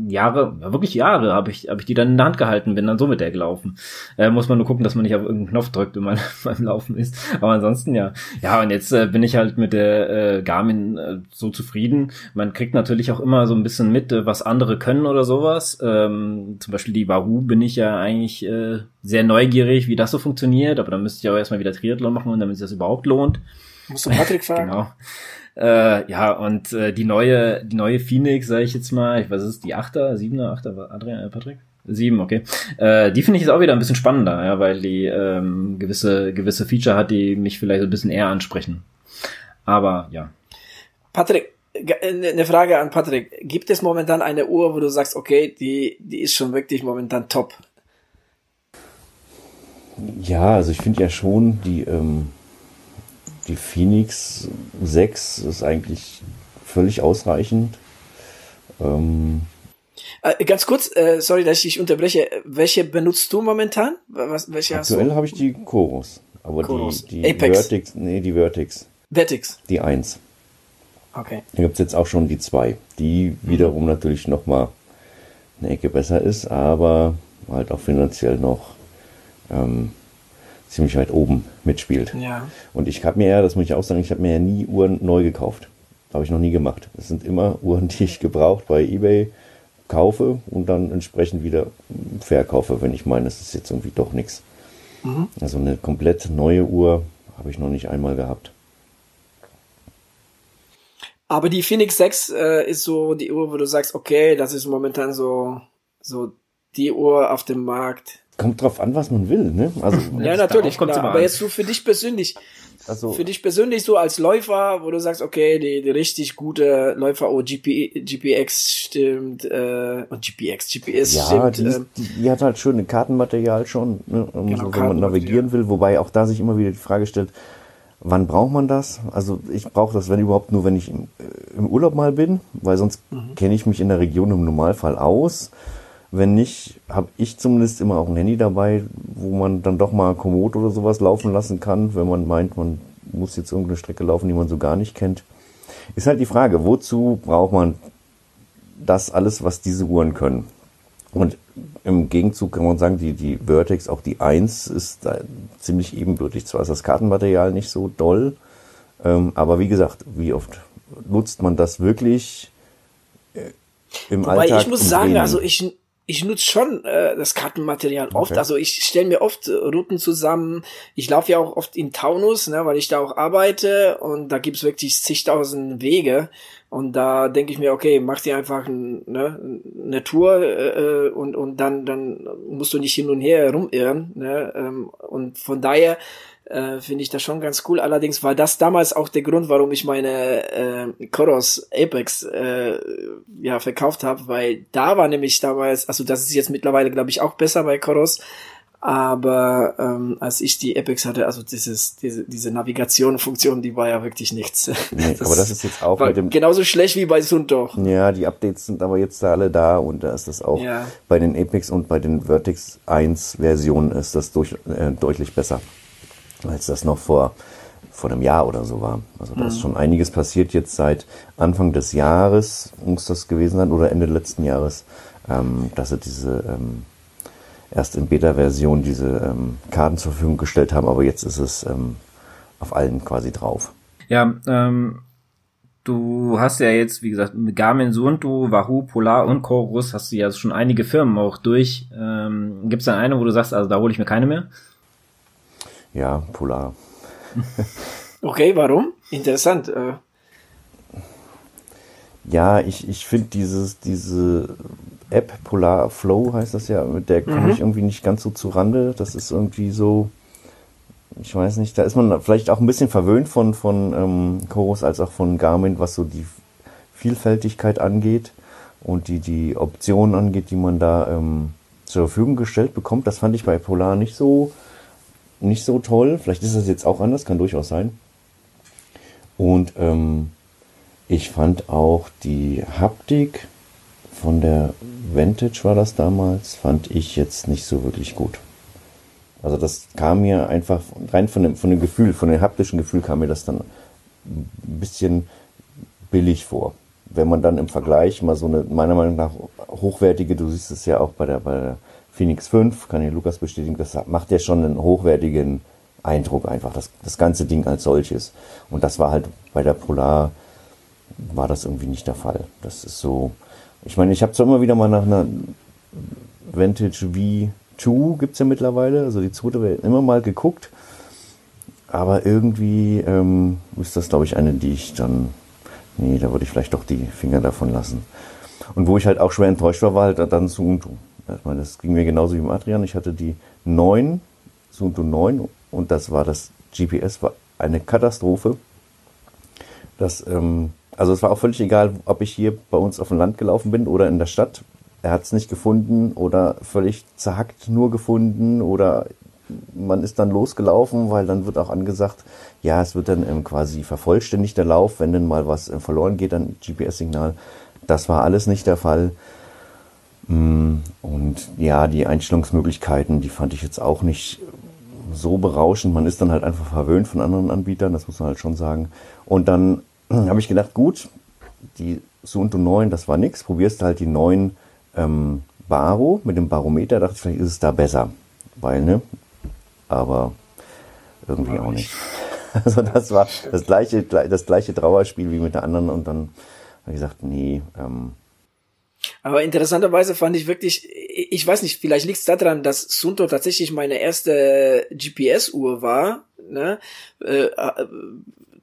Jahre, wirklich Jahre, habe ich, hab ich die dann in der Hand gehalten, bin dann so mit der gelaufen. Äh, muss man nur gucken, dass man nicht auf irgendeinen Knopf drückt, wenn man beim Laufen ist. Aber ansonsten ja. Ja, und jetzt äh, bin ich halt mit der äh, Garmin äh, so zufrieden. Man kriegt natürlich auch immer so ein bisschen mit, äh, was andere können oder sowas. Ähm, zum Beispiel die Wahoo bin ich ja eigentlich äh, sehr neugierig, wie das so funktioniert. Aber dann müsste ich auch erstmal wieder Triathlon machen, damit sich das überhaupt lohnt. Musst du Patrick fragen? genau. Äh, ja, und äh, die neue, die neue Phoenix, sage ich jetzt mal, ich weiß es die Achter, Siebener, Achter, Adrian, äh, Patrick? Sieben, okay. Äh, die finde ich jetzt auch wieder ein bisschen spannender, ja, weil die ähm, gewisse, gewisse Feature hat, die mich vielleicht ein bisschen eher ansprechen. Aber ja. Patrick, eine Frage an Patrick. Gibt es momentan eine Uhr, wo du sagst, okay, die, die ist schon wirklich momentan top? Ja, also ich finde ja schon, die, ähm, die Phoenix 6 ist eigentlich völlig ausreichend. Ähm, äh, ganz kurz, äh, sorry, dass ich dich unterbreche. Welche benutzt du momentan? Was, welche Aktuell habe ich die Chorus. Aber Chorus. die, die Apex. Vertex, nee, die Vertex. Vertex. Die 1. Okay. Da gibt es jetzt auch schon die 2, die wiederum natürlich nochmal eine Ecke besser ist, aber halt auch finanziell noch ähm, ziemlich weit oben mitspielt. Ja. Und ich habe mir ja, das muss ich auch sagen, ich habe mir ja nie Uhren neu gekauft. Habe ich noch nie gemacht. Das sind immer Uhren, die ich gebraucht bei eBay kaufe und dann entsprechend wieder verkaufe, wenn ich meine, es ist jetzt irgendwie doch nichts. Mhm. Also eine komplett neue Uhr habe ich noch nicht einmal gehabt. Aber die Phoenix 6 äh, ist so die Uhr, wo du sagst, okay, das ist momentan so, so die Uhr auf dem Markt, kommt drauf an, was man will, ne? Also ja, natürlich, klar. Aber jetzt so für dich persönlich, also für dich persönlich so als Läufer, wo du sagst, okay, die, die richtig gute Läufer, oh GP, GPX stimmt, äh, und GPX, GPS ja, stimmt. Die, äh, die, die hat halt schöne Kartenmaterial schon, ne, um genau, so, wenn man navigieren will, wobei auch da sich immer wieder die Frage stellt, wann braucht man das? Also ich brauche das, wenn überhaupt, nur wenn ich im, äh, im Urlaub mal bin, weil sonst mhm. kenne ich mich in der Region im Normalfall aus. Wenn nicht, habe ich zumindest immer auch ein Handy dabei, wo man dann doch mal Komoot oder sowas laufen lassen kann, wenn man meint, man muss jetzt irgendeine Strecke laufen, die man so gar nicht kennt. Ist halt die Frage, wozu braucht man das alles, was diese Uhren können? Und im Gegenzug kann man sagen, die, die Vertex, auch die 1, ist ziemlich ebenbürtig. Zwar ist das Kartenmaterial nicht so doll, ähm, aber wie gesagt, wie oft nutzt man das wirklich äh, im Wobei Alltag? ich muss sagen, Training? also ich, ich nutze schon äh, das Kartenmaterial oft. Okay. Also ich stelle mir oft äh, Routen zusammen. Ich laufe ja auch oft in Taunus, ne, weil ich da auch arbeite und da gibt's wirklich zigtausend Wege. Und da denke ich mir, okay, mach dir einfach ein, ne, eine Tour äh, äh, und, und dann, dann musst du nicht hin und her rumirren. Ne? Ähm, und von daher äh, finde ich das schon ganz cool. Allerdings war das damals auch der Grund, warum ich meine äh, Koros Apex äh, ja verkauft habe, weil da war nämlich damals, also das ist jetzt mittlerweile glaube ich auch besser bei Koros, aber ähm, als ich die Apex hatte, also dieses, diese, diese Navigation-Funktion, die war ja wirklich nichts. Nee, das aber das ist jetzt auch mit dem genauso schlecht wie bei Sunto. Ja, die Updates sind aber jetzt da alle da und da ist das auch ja. bei den Apex und bei den Vertex 1 Versionen ist das durch, äh, deutlich besser als das noch vor, vor einem Jahr oder so war. Also da mhm. ist schon einiges passiert jetzt seit Anfang des Jahres, muss das gewesen sein, oder Ende letzten Jahres, ähm, dass sie diese ähm, erst in Beta-Version diese ähm, Karten zur Verfügung gestellt haben, aber jetzt ist es ähm, auf allen quasi drauf. Ja, ähm, du hast ja jetzt, wie gesagt, mit Garmin, Suunto, Wahoo, Polar und Chorus hast du ja schon einige Firmen auch durch. Ähm, Gibt es da eine, wo du sagst, also da hole ich mir keine mehr? Ja, Polar. okay, warum? Interessant. Äh. Ja, ich, ich finde dieses, diese App Polar Flow heißt das ja, mit der komme mhm. ich irgendwie nicht ganz so zu Rande. Das ist irgendwie so, ich weiß nicht, da ist man vielleicht auch ein bisschen verwöhnt von, von ähm, Chorus als auch von Garmin, was so die Vielfältigkeit angeht und die, die Optionen angeht, die man da ähm, zur Verfügung gestellt bekommt. Das fand ich bei Polar nicht so nicht so toll. Vielleicht ist das jetzt auch anders, kann durchaus sein. Und ähm, ich fand auch die Haptik von der Vantage war das damals, fand ich jetzt nicht so wirklich gut. Also das kam mir einfach rein von dem, von dem Gefühl, von dem haptischen Gefühl kam mir das dann ein bisschen billig vor. Wenn man dann im Vergleich mal so eine, meiner Meinung nach, hochwertige, du siehst es ja auch bei der, bei der Phoenix 5, kann ich Lukas bestätigen, das macht ja schon einen hochwertigen Eindruck einfach, das, das ganze Ding als solches. Und das war halt bei der Polar, war das irgendwie nicht der Fall. Das ist so, ich meine, ich habe zwar immer wieder mal nach einer Vantage V2 gibt es ja mittlerweile, also die zweite Welt immer mal geguckt, aber irgendwie ähm, ist das, glaube ich, eine, die ich dann, nee, da würde ich vielleicht doch die Finger davon lassen. Und wo ich halt auch schwer enttäuscht war, war halt dann Suunto. Ich meine, das ging mir genauso wie im Adrian. Ich hatte die 9, Suunto 9 und das war das GPS, war eine Katastrophe. Das, ähm, also es war auch völlig egal, ob ich hier bei uns auf dem Land gelaufen bin oder in der Stadt. Er hat es nicht gefunden oder völlig zerhackt nur gefunden oder man ist dann losgelaufen, weil dann wird auch angesagt, ja, es wird dann ähm, quasi vervollständigt der Lauf, wenn dann mal was äh, verloren geht, dann GPS-Signal. Das war alles nicht der Fall. Mm, und ja, die Einstellungsmöglichkeiten, die fand ich jetzt auch nicht so berauschend. Man ist dann halt einfach verwöhnt von anderen Anbietern, das muss man halt schon sagen. Und dann habe ich gedacht, gut, die Suunto 9, das war nix. Probierst halt die neuen ähm, Baro mit dem Barometer. Dachte ich, vielleicht ist es da besser. Weil, ne? Aber irgendwie auch nicht. Also das war das gleiche, das gleiche Trauerspiel wie mit der anderen. Und dann habe ich gesagt, nee, ähm, aber interessanterweise fand ich wirklich, ich weiß nicht, vielleicht liegt es daran, dass Sunto tatsächlich meine erste GPS-Uhr war. Ne? Äh, äh,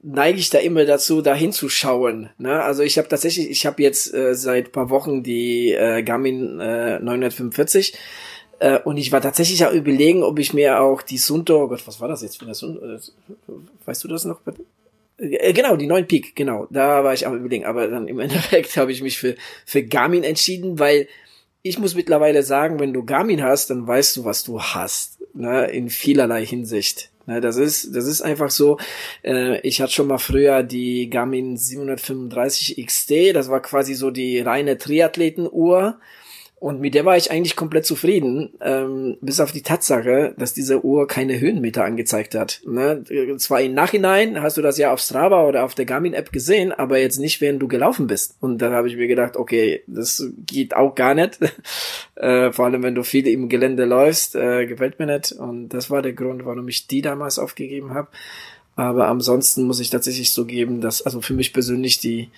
neige ich da immer dazu, da hinzuschauen. Ne? Also ich habe tatsächlich, ich habe jetzt äh, seit paar Wochen die äh, Garmin äh, 945 Äh, und ich war tatsächlich auch überlegen, ob ich mir auch die Sunto, oh Gott, was war das jetzt für eine Sunto? Äh, weißt du das noch? Äh, genau, die neuen Peak, genau. Da war ich am überlegen. Aber dann im Endeffekt habe ich mich für, für Garmin entschieden, weil ich muss mittlerweile sagen, wenn du Garmin hast, dann weißt du, was du hast. Ne, in vielerlei Hinsicht. Ne, das ist, das ist einfach so. Äh, ich hatte schon mal früher die Garmin 735 XT. Das war quasi so die reine Triathletenuhr. Und mit der war ich eigentlich komplett zufrieden, ähm, bis auf die Tatsache, dass diese Uhr keine Höhenmeter angezeigt hat. Ne? Zwar im Nachhinein hast du das ja auf Strava oder auf der Garmin-App gesehen, aber jetzt nicht, während du gelaufen bist. Und dann habe ich mir gedacht, okay, das geht auch gar nicht. äh, vor allem, wenn du viel im Gelände läufst, äh, gefällt mir nicht. Und das war der Grund, warum ich die damals aufgegeben habe. Aber ansonsten muss ich tatsächlich so geben, dass also für mich persönlich die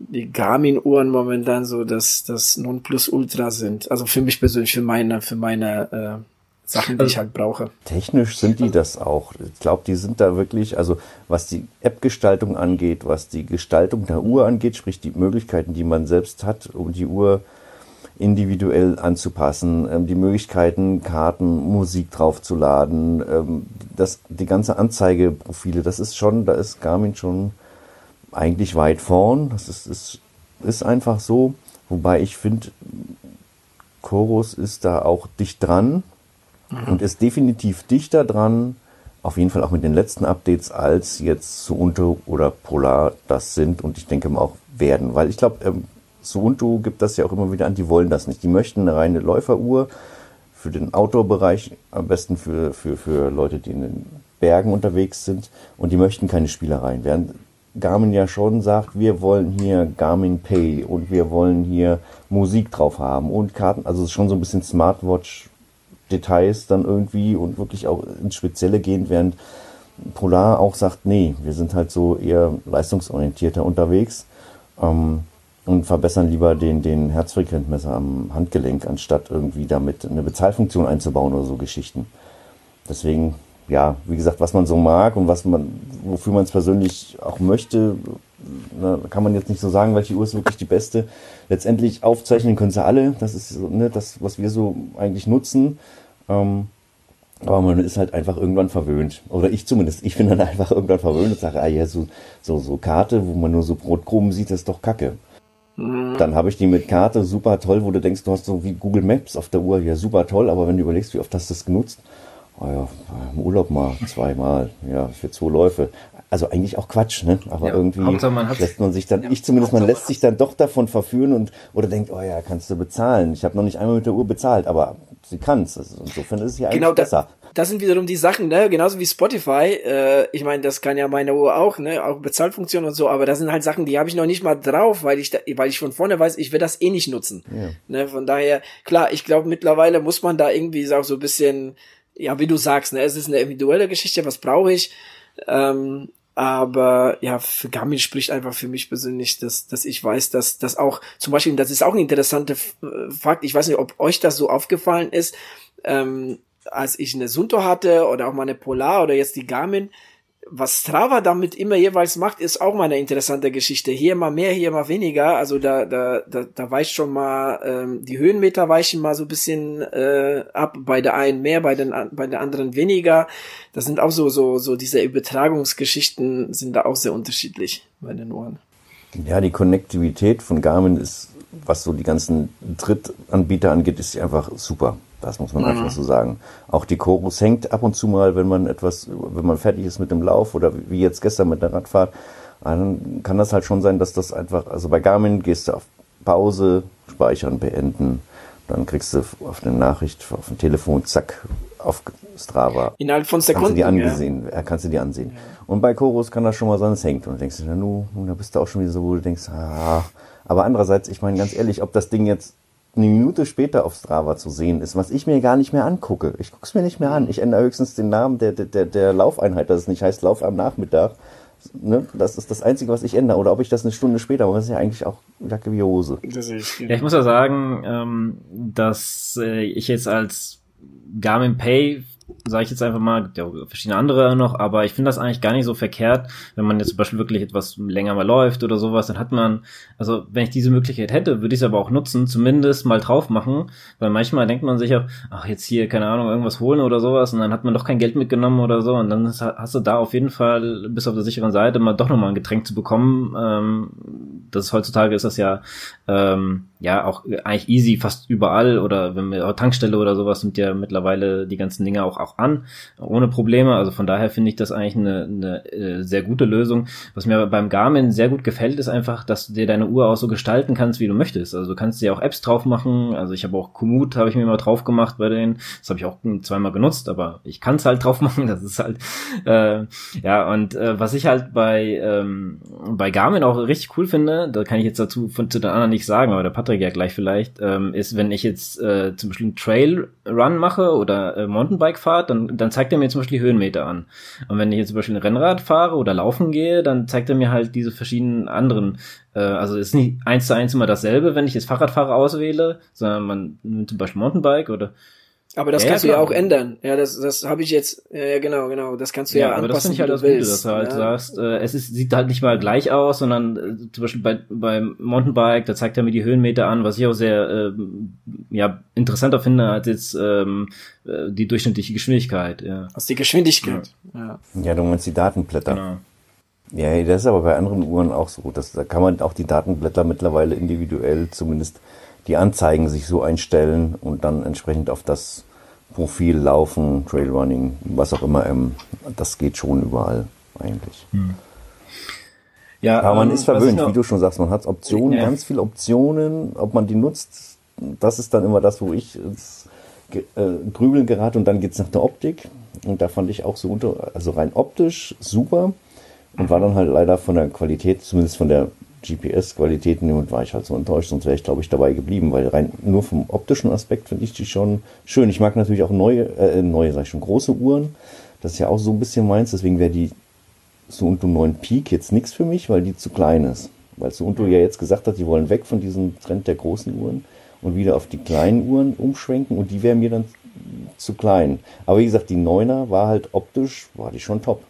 die Garmin-Uhren momentan so das, das Nonplusultra sind. Also für mich persönlich, für meine, für meine äh, Sachen, die ich halt brauche. Technisch sind die das auch. Ich glaube, die sind da wirklich, also was die App-Gestaltung angeht, was die Gestaltung der Uhr angeht, sprich die Möglichkeiten, die man selbst hat, um die Uhr individuell anzupassen, ähm, die Möglichkeiten, Karten, Musik draufzuladen, ähm, das, die ganze Anzeigeprofile, das ist schon, da ist Garmin schon eigentlich weit vorn. Das ist, ist, ist einfach so. Wobei ich finde, Chorus ist da auch dicht dran mhm. und ist definitiv dichter dran, auf jeden Fall auch mit den letzten Updates, als jetzt Suunto oder Polar das sind und ich denke mal auch werden. Weil ich glaube, ähm, Suunto gibt das ja auch immer wieder an, die wollen das nicht. Die möchten eine reine Läuferuhr für den Outdoor-Bereich, am besten für, für, für Leute, die in den Bergen unterwegs sind und die möchten keine Spielereien. Während Garmin ja schon sagt, wir wollen hier Garmin Pay und wir wollen hier Musik drauf haben und Karten, also schon so ein bisschen Smartwatch Details dann irgendwie und wirklich auch ins Spezielle gehen, während Polar auch sagt, nee, wir sind halt so eher leistungsorientierter unterwegs ähm, und verbessern lieber den, den Herzfrequenzmesser am Handgelenk, anstatt irgendwie damit eine Bezahlfunktion einzubauen oder so Geschichten. Deswegen ja, wie gesagt, was man so mag und was man, wofür man es persönlich auch möchte, na, kann man jetzt nicht so sagen, welche Uhr ist wirklich die beste. Letztendlich aufzeichnen können sie alle. Das ist ne, das, was wir so eigentlich nutzen. Ähm, aber man ist halt einfach irgendwann verwöhnt. Oder ich zumindest. Ich bin dann einfach irgendwann verwöhnt und sage, ah ja, so, so, so Karte, wo man nur so Brotkrumen sieht, das ist doch Kacke. Mhm. Dann habe ich die mit Karte, super toll, wo du denkst, du hast so wie Google Maps auf der Uhr, ja super toll, aber wenn du überlegst, wie oft hast du das genutzt, oh ja, im Urlaub mal zweimal, ja, für zwei Läufe. Also eigentlich auch Quatsch, ne? Aber ja, irgendwie man lässt man sich dann, ja, ich zumindest, man lässt sich dann doch davon verführen und oder denkt, oh ja, kannst du bezahlen. Ich habe noch nicht einmal mit der Uhr bezahlt, aber sie kann's. Also insofern ist es ja eigentlich genau, besser. Das sind wiederum die Sachen, ne? Genauso wie Spotify. Äh, ich meine, das kann ja meine Uhr auch, ne? Auch Bezahlfunktion und so. Aber das sind halt Sachen, die habe ich noch nicht mal drauf, weil ich, da, weil ich von vorne weiß, ich will das eh nicht nutzen. Ja. Ne? Von daher, klar, ich glaube mittlerweile muss man da irgendwie auch so ein bisschen ja, wie du sagst, ne, es ist eine individuelle Geschichte, was brauche ich? Ähm, aber ja, für Garmin spricht einfach für mich persönlich, dass, dass ich weiß, dass das auch, zum Beispiel, das ist auch ein interessanter äh, Fakt, ich weiß nicht, ob euch das so aufgefallen ist, ähm, als ich eine Sunto hatte oder auch mal eine Polar oder jetzt die Garmin, was Strava damit immer jeweils macht, ist auch mal eine interessante Geschichte. Hier mal mehr, hier mal weniger. Also da, da, da, da weicht schon mal, ähm, die Höhenmeter weichen mal so ein bisschen äh, ab, bei der einen mehr, bei, den, bei der anderen weniger. Das sind auch so, so, so diese Übertragungsgeschichten sind da auch sehr unterschiedlich bei den Ohren. Ja, die Konnektivität von Garmin ist, was so die ganzen Drittanbieter angeht, ist einfach super. Das muss man mhm. einfach so sagen. Auch die Chorus hängt ab und zu mal, wenn man etwas, wenn man fertig ist mit dem Lauf oder wie jetzt gestern mit der Radfahrt, dann kann das halt schon sein, dass das einfach, also bei Garmin gehst du auf Pause, speichern, beenden, dann kriegst du auf eine Nachricht auf dem Telefon, zack, auf Strava. Innerhalb von Sekunden. Kannst du dir angesehen, ja. kannst du dir ansehen. Ja. Und bei Chorus kann das schon mal sein, es hängt. Und du denkst dir, na nu, da bist du auch schon wieder so, wo du denkst, ah. Aber andererseits, ich meine ganz ehrlich, ob das Ding jetzt eine Minute später auf Strava zu sehen ist, was ich mir gar nicht mehr angucke. Ich gucke es mir nicht mehr an. Ich ändere höchstens den Namen der, der, der Laufeinheit, dass es nicht heißt Lauf am Nachmittag. Ne? Das ist das Einzige, was ich ändere. Oder ob ich das eine Stunde später mache, ist ja eigentlich auch Jacke wie Hose. Ja, ich muss ja sagen, ähm, dass äh, ich jetzt als Garmin Pay sage ich jetzt einfach mal, gibt ja verschiedene andere noch, aber ich finde das eigentlich gar nicht so verkehrt, wenn man jetzt zum Beispiel wirklich etwas länger mal läuft oder sowas, dann hat man, also wenn ich diese Möglichkeit hätte, würde ich es aber auch nutzen, zumindest mal drauf machen, weil manchmal denkt man sich auch, ach jetzt hier, keine Ahnung, irgendwas holen oder sowas und dann hat man doch kein Geld mitgenommen oder so und dann hast du da auf jeden Fall bis auf der sicheren Seite mal doch nochmal ein Getränk zu bekommen. Ähm, das ist, heutzutage ist das ja ähm, ja auch eigentlich easy fast überall oder wenn wir Tankstelle oder sowas sind ja mittlerweile die ganzen Dinge auch auch an ohne Probleme. Also von daher finde ich das eigentlich eine, eine äh, sehr gute Lösung. Was mir beim Garmin sehr gut gefällt, ist einfach, dass du dir deine Uhr auch so gestalten kannst, wie du möchtest. Also du kannst dir auch Apps drauf machen. Also ich habe auch Komoot habe ich mir mal drauf gemacht bei denen. Das habe ich auch zweimal genutzt, aber ich kann es halt drauf machen. Das ist halt äh, ja und äh, was ich halt bei ähm, bei Garmin auch richtig cool finde, da kann ich jetzt dazu von, zu den anderen nicht sagen, aber der Patrick ja gleich vielleicht, ähm, ist, wenn ich jetzt äh, zum Beispiel einen Trail Run mache oder äh, Mountainbike fahre, dann, dann zeigt er mir zum Beispiel die Höhenmeter an. Und wenn ich jetzt zum Beispiel ein Rennrad fahre oder laufen gehe, dann zeigt er mir halt diese verschiedenen anderen äh, also ist nicht eins zu eins immer dasselbe, wenn ich jetzt Fahrradfahrer auswähle, sondern man nimmt zum Beispiel Mountainbike oder aber das ja, kannst ja, du ja auch ändern. Ja, das, das habe ich jetzt, ja, genau, genau, das kannst du ja, ja anpassen, aber das finde ich halt das Gute, dass du halt sagst, äh, es ist, sieht halt nicht mal gleich aus, sondern äh, zum Beispiel bei, beim Mountainbike, da zeigt er mir die Höhenmeter an, was ich auch sehr äh, ja, interessanter finde als jetzt ähm, äh, die durchschnittliche Geschwindigkeit. Ja. Aus die Geschwindigkeit, ja. Ja, du meinst die Datenblätter. Genau. Ja, das ist aber bei anderen Uhren auch so. Das, da kann man auch die Datenblätter mittlerweile individuell zumindest die Anzeigen sich so einstellen und dann entsprechend auf das Profil laufen, Trailrunning, was auch immer, ähm, das geht schon überall eigentlich. Hm. Ja, aber man ähm, ist verwöhnt, wie du schon sagst, man hat Optionen, ja. ganz viele Optionen, ob man die nutzt, das ist dann immer das, wo ich ins äh, Grübeln gerate und dann geht's nach der Optik und da fand ich auch so unter, also rein optisch super und war dann halt leider von der Qualität, zumindest von der GPS-Qualitäten und war ich halt so enttäuscht, sonst wäre ich, glaube ich, dabei geblieben, weil rein nur vom optischen Aspekt finde ich die schon schön. Ich mag natürlich auch neue, äh, neue, sag ich schon, große Uhren. Das ist ja auch so ein bisschen meins, deswegen wäre die Suunto 9 Peak jetzt nichts für mich, weil die zu klein ist. Weil Suunto ja jetzt gesagt hat, die wollen weg von diesem Trend der großen Uhren und wieder auf die kleinen Uhren umschwenken und die wäre mir dann zu klein. Aber wie gesagt, die 9er war halt optisch, war die schon top.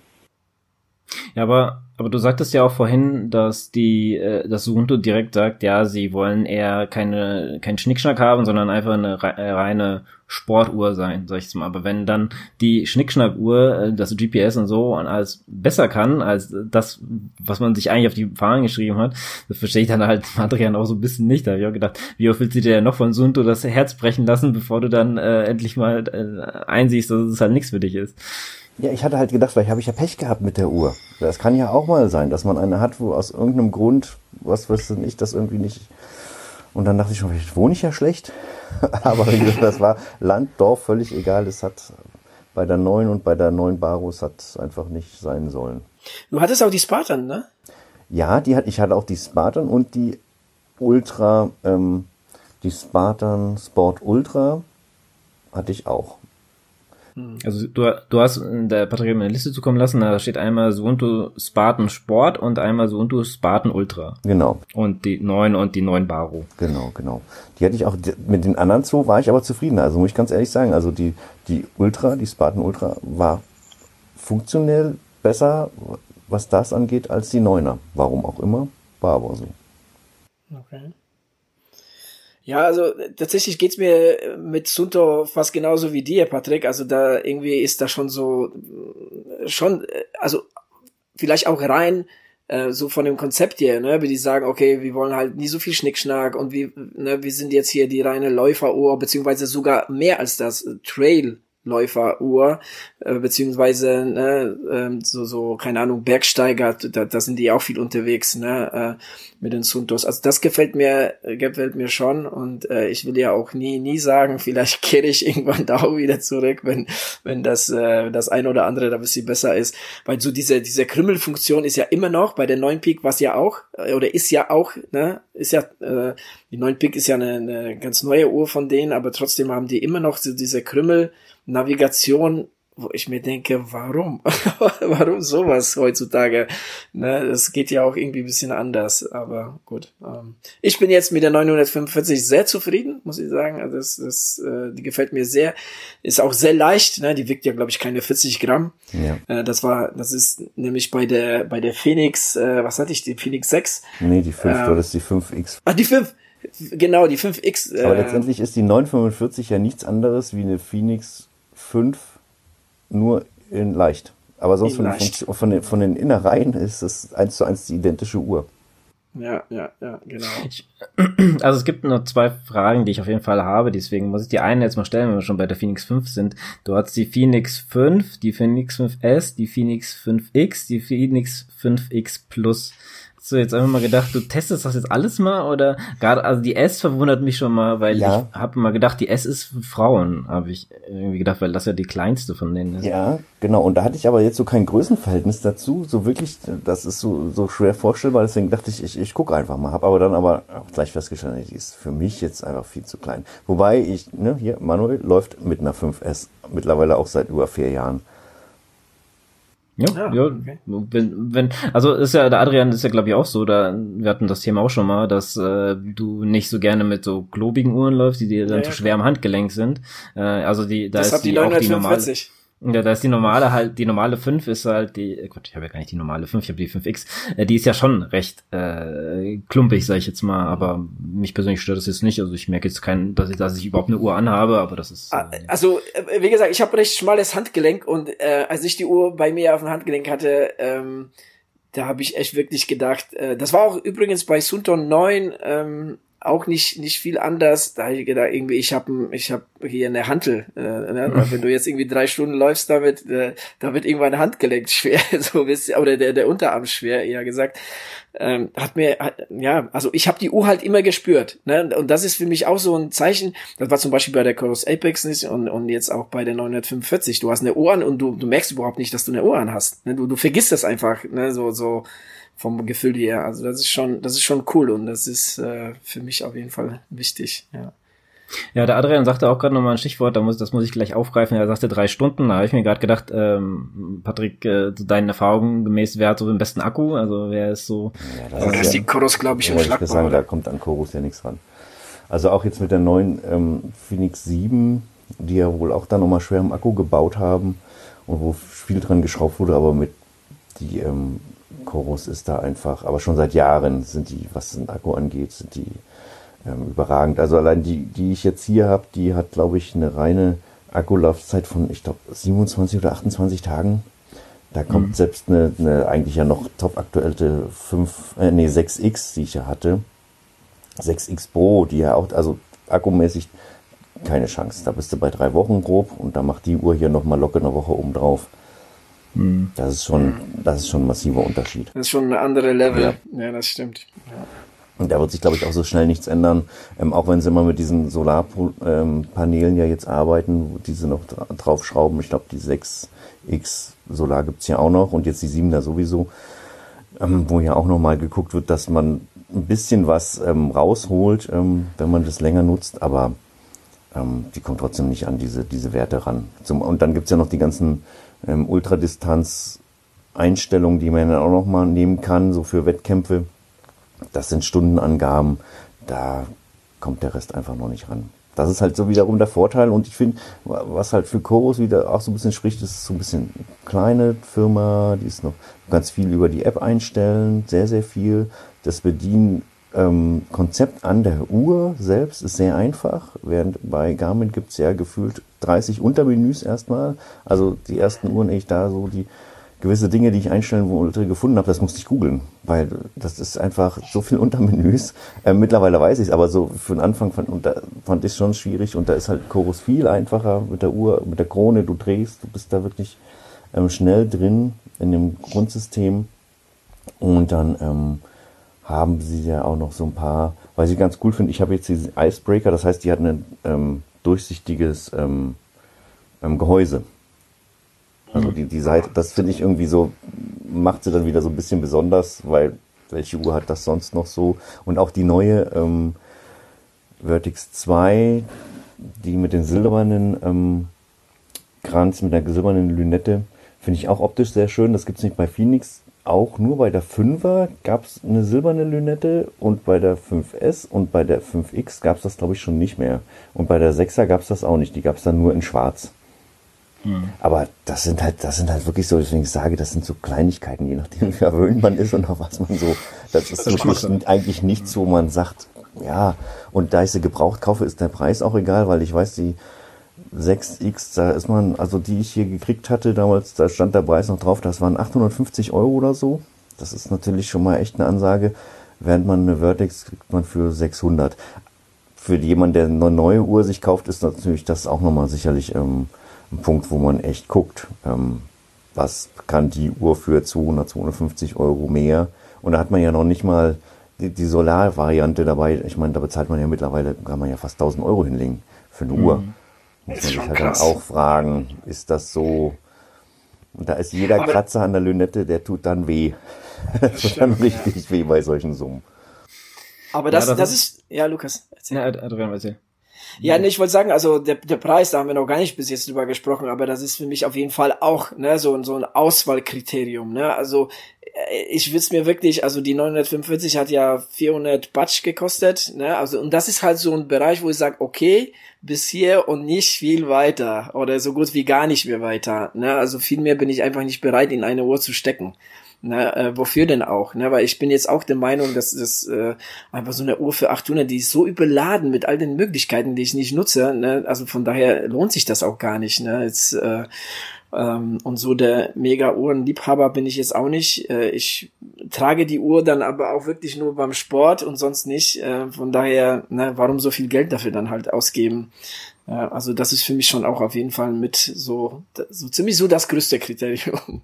Ja, aber aber du sagtest ja auch vorhin, dass die, äh, dass Ubuntu direkt sagt, ja, sie wollen eher keine, keinen Schnickschnack haben, sondern einfach eine äh, reine Sportuhr sein, sag ich mal. Aber wenn dann die Schnickschnackuhr, äh, das GPS und so alles besser kann, als das, was man sich eigentlich auf die Fahnen geschrieben hat, das verstehe ich dann halt Adrian auch so ein bisschen nicht. Da habe ich auch gedacht, wie oft willst du dir noch von Sunto das Herz brechen lassen, bevor du dann äh, endlich mal äh, einsiehst, dass es halt nichts für dich ist. Ja, ich hatte halt gedacht, vielleicht habe ich ja Pech gehabt mit der Uhr. Das kann ja auch mal sein, dass man eine hat, wo aus irgendeinem Grund, was weiß ich, das irgendwie nicht. Und dann dachte ich schon, vielleicht wohne ich ja schlecht. Aber wie gesagt, das war Land, Dorf, völlig egal. Es hat bei der neuen und bei der neuen Barus hat einfach nicht sein sollen. Du hattest auch die Spartan, ne? Ja, die hat, ich hatte auch die Spartan und die Ultra, ähm, die Spartan Sport Ultra hatte ich auch. Hm. Also du, du hast in der Patrick eine Liste zukommen lassen, da steht einmal Suunto Spartan Sport und einmal Suunto Spartan Ultra. Genau. Und die neuen und die neuen Baro. Genau, genau. Die hatte ich auch, mit den anderen zwei war ich aber zufrieden. Also muss ich ganz ehrlich sagen, also die, die Ultra, die Spartan Ultra war funktionell besser, was das angeht, als die Neuner. Warum auch immer, war aber so. Okay. Ja, also tatsächlich geht's mir mit Sunto fast genauso wie dir, Patrick. Also da irgendwie ist da schon so, schon, also vielleicht auch rein äh, so von dem Konzept her, ne, wie die sagen, okay, wir wollen halt nie so viel Schnickschnack und wir, ne, wir sind jetzt hier die reine Läuferuhr, beziehungsweise sogar mehr als das Trail Läuferuhr, äh, beziehungsweise ne, äh, so, so, keine Ahnung, Bergsteiger, da, da sind die auch viel unterwegs, ne, äh, mit den Suntos. Also das gefällt mir, gefällt mir schon und äh, ich will ja auch nie, nie sagen, vielleicht kehre ich irgendwann da auch wieder zurück, wenn, wenn das, äh, das ein oder andere da ein bisschen besser ist. Weil so diese, diese Krümmelfunktion ist ja immer noch bei der neuen Peak, was ja auch, äh, oder ist ja auch, ne, ist ja, äh, die neuen Peak ist ja eine, eine ganz neue Uhr von denen, aber trotzdem haben die immer noch so diese Krümmel, Navigation, wo ich mir denke, warum? warum sowas heutzutage? Ne, das geht ja auch irgendwie ein bisschen anders, aber gut. Ähm, ich bin jetzt mit der 945 sehr zufrieden, muss ich sagen. Also das, das, äh, die gefällt mir sehr. Ist auch sehr leicht, ne? Die wiegt ja, glaube ich, keine 40 Gramm. Ja. Äh, das war, das ist nämlich bei der, bei der Phoenix, äh, was hatte ich, die Phoenix 6? Nee, die 5, ähm, du hattest die 5X. Ah, die 5. Genau, die 5X. Äh, Aber letztendlich ist die 945 ja nichts anderes wie eine Phoenix 5 nur in leicht. Aber sonst von, den, von, den, von den Innereien ist es eins zu eins die identische Uhr. Ja, ja, ja, genau. Ich, also es gibt nur zwei Fragen, die ich auf jeden Fall habe, deswegen muss ich die eine jetzt mal stellen, wenn wir schon bei der Phoenix 5 sind. Du hast die Phoenix 5, die Phoenix 5S, die Phoenix 5X, die Phoenix 5X Plus. Du jetzt einfach mal gedacht, du testest das jetzt alles mal oder gerade also die S verwundert mich schon mal, weil ja. ich habe mal gedacht, die S ist für Frauen, habe ich irgendwie gedacht, weil das ja die kleinste von denen ist. Ja, genau. Und da hatte ich aber jetzt so kein Größenverhältnis dazu, so wirklich, das ist so so schwer vorstellbar. Deswegen dachte ich, ich, ich gucke einfach mal, habe aber dann aber auch gleich festgestellt, die ist für mich jetzt einfach viel zu klein. Wobei ich, ne, hier Manuel läuft mit einer 5S mittlerweile auch seit über vier Jahren. Ja, ah, ja, okay. wenn, wenn, also ist ja, der Adrian ist ja glaube ich auch so, da, wir hatten das Thema auch schon mal, dass äh, du nicht so gerne mit so globigen Uhren läufst, die dir dann ja, zu schwer am Handgelenk sind. Äh, also die, da das ist die, die auch die normale. Ja, da ist die normale halt, die normale 5 ist halt die, äh, Gott, ich habe ja gar nicht die normale 5, ich habe die 5X. Äh, die ist ja schon recht äh, klumpig, sag ich jetzt mal, aber mich persönlich stört das jetzt nicht. Also ich merke jetzt keinen, dass ich, dass ich überhaupt eine Uhr anhabe, aber das ist. Ah, äh, also, äh, wie gesagt, ich habe recht schmales Handgelenk und äh, als ich die Uhr bei mir auf dem Handgelenk hatte, ähm, da habe ich echt wirklich gedacht, äh, das war auch übrigens bei Sunton 9, ähm, auch nicht nicht viel anders. Da ich gedacht, irgendwie, ich habe ich hab hier eine Hantel. Äh, ne? Wenn du jetzt irgendwie drei Stunden läufst damit, äh, da wird irgendwann Handgelenk schwer, so wisst oder der der Unterarm schwer, eher gesagt. Ähm, hat mir hat, ja, also ich habe die Uhr halt immer gespürt, ne? Und das ist für mich auch so ein Zeichen. Das war zum Beispiel bei der Chorus Apex nicht und und jetzt auch bei der 945. Du hast eine Uhr an und du du merkst überhaupt nicht, dass du eine Uhr an hast. Ne? Du du vergisst das einfach, ne? So so vom Gefühl her. Also das ist schon, das ist schon cool und das ist äh, für mich auf jeden Fall wichtig, ja. Ja, der Adrian sagte auch gerade nochmal ein Stichwort, da muss, das muss ich gleich aufgreifen. Er sagte drei Stunden. Da habe ich mir gerade gedacht, ähm, Patrick, äh, deinen Erfahrungen gemäß, wer hat so den besten Akku? Also wer ist so. Ja, das äh, ist die Chorus, glaube ich, im Schlag. Ich sagen, da kommt an Chorus ja nichts ran. Also auch jetzt mit der neuen ähm, Phoenix 7, die ja wohl auch da nochmal schwer im Akku gebaut haben und wo viel dran geschraubt wurde, aber mit die ähm, Chorus ist da einfach, aber schon seit Jahren sind die, was den Akku angeht, sind die ähm, überragend. Also allein die, die ich jetzt hier habe, die hat, glaube ich, eine reine Akkulaufzeit von, ich glaube, 27 oder 28 Tagen. Da kommt mhm. selbst eine, eine eigentlich ja noch top aktuelle 5, äh, nee, 6X, die ich ja hatte. 6X Pro, die ja auch, also akkumäßig keine Chance. Da bist du bei drei Wochen grob und da macht die Uhr hier nochmal locker eine Woche oben drauf. Mhm. Das ist schon, das ist schon ein massiver Unterschied. Das ist schon eine andere Level. Ja, ja das stimmt. Ja. Und da wird sich, glaube ich, auch so schnell nichts ändern, ähm, auch wenn sie immer mit diesen Solarpanelen ja jetzt arbeiten, die sie noch dra draufschrauben. Ich glaube, die 6X Solar gibt's ja auch noch und jetzt die 7er sowieso, ähm, wo ja auch nochmal geguckt wird, dass man ein bisschen was ähm, rausholt, ähm, wenn man das länger nutzt, aber ähm, die kommt trotzdem nicht an diese, diese Werte ran. Zum, und dann gibt's ja noch die ganzen ähm, Ultradistanz-Einstellungen, die man dann auch nochmal nehmen kann, so für Wettkämpfe. Das sind Stundenangaben, da kommt der Rest einfach noch nicht ran. Das ist halt so wiederum der Vorteil und ich finde, was halt für Chorus wieder auch so ein bisschen spricht, ist so ein bisschen kleine Firma, die ist noch ganz viel über die App einstellen, sehr, sehr viel. Das Bedienen ähm, Konzept an der Uhr selbst ist sehr einfach, während bei Garmin gibt es ja gefühlt 30 Untermenüs erstmal. Also die ersten Uhren, ich da so die gewisse Dinge, die ich einstellen wollte, gefunden habe, das musste ich googeln, weil das ist einfach so viel Untermenüs. Äh, mittlerweile weiß ich es, aber so für den Anfang fand, und da, fand ich schon schwierig und da ist halt Chorus viel einfacher mit der Uhr, mit der Krone, du drehst, du bist da wirklich ähm, schnell drin in dem Grundsystem und dann ähm, haben sie ja auch noch so ein paar, was ich ganz cool finde, ich habe jetzt diesen Icebreaker, das heißt, die hat ein ähm, durchsichtiges ähm, ähm, Gehäuse. Also die, die Seite, das finde ich irgendwie so, macht sie dann wieder so ein bisschen besonders, weil welche Uhr hat das sonst noch so? Und auch die neue ähm, Vertix 2, die mit den silbernen ähm, Kranz mit einer silbernen Lünette. Finde ich auch optisch sehr schön. Das gibt's nicht bei Phoenix. Auch nur bei der 5er gab's eine silberne Lünette und bei der 5S und bei der 5X gab's das, glaube ich, schon nicht mehr. Und bei der 6er gab's das auch nicht. Die gab's dann nur in schwarz. Hm. Aber das sind halt, das sind halt wirklich so, deswegen ich sage, das sind so Kleinigkeiten, je nachdem, wie verwöhnt man ist und auf was man so, das ist wirklich eigentlich nichts, wo man sagt, ja, und da ich sie gebraucht kaufe, ist der Preis auch egal, weil ich weiß, die 6X, da ist man, also die ich hier gekriegt hatte damals, da stand der Preis noch drauf, das waren 850 Euro oder so. Das ist natürlich schon mal echt eine Ansage. Während man eine Vertex kriegt man für 600. Für jemanden, der eine neue Uhr sich kauft, ist natürlich das auch nochmal sicherlich ähm, ein Punkt, wo man echt guckt, ähm, was kann die Uhr für 200, 250 Euro mehr. Und da hat man ja noch nicht mal die, die Solar-Variante dabei. Ich meine, da bezahlt man ja mittlerweile, kann man ja fast 1000 Euro hinlegen für eine mhm. Uhr. Muss man sich halt krass. dann auch fragen, ist das so? Und da ist jeder Aber Kratzer an der Lünette, der tut dann weh. das tut dann richtig ja. weh bei solchen Summen. Aber das, ja, das, das ist, ist, ja, Lukas. Erzähl. Ja, Adrian, erzähl. Ja, nee, ich wollte sagen, also der, der Preis, da haben wir noch gar nicht bis jetzt drüber gesprochen, aber das ist für mich auf jeden Fall auch ne, so, so ein Auswahlkriterium. Ne? Also ich will's mir wirklich, also die 945 hat ja 400 Batsch gekostet, ne? Also und das ist halt so ein Bereich, wo ich sage, okay, bis hier und nicht viel weiter oder so gut wie gar nicht mehr weiter, ne? Also viel mehr bin ich einfach nicht bereit in eine Uhr zu stecken. Ne, äh, wofür denn auch? Ne, weil ich bin jetzt auch der Meinung, dass das äh, einfach so eine Uhr für 800, die ist so überladen mit all den Möglichkeiten, die ich nicht nutze. Ne, also von daher lohnt sich das auch gar nicht. Ne, jetzt, äh, ähm, und so der Mega-Uhren-Liebhaber bin ich jetzt auch nicht. Äh, ich trage die Uhr dann aber auch wirklich nur beim Sport und sonst nicht. Äh, von daher, ne, warum so viel Geld dafür dann halt ausgeben? Ja, also das ist für mich schon auch auf jeden Fall mit so, so ziemlich so das größte Kriterium.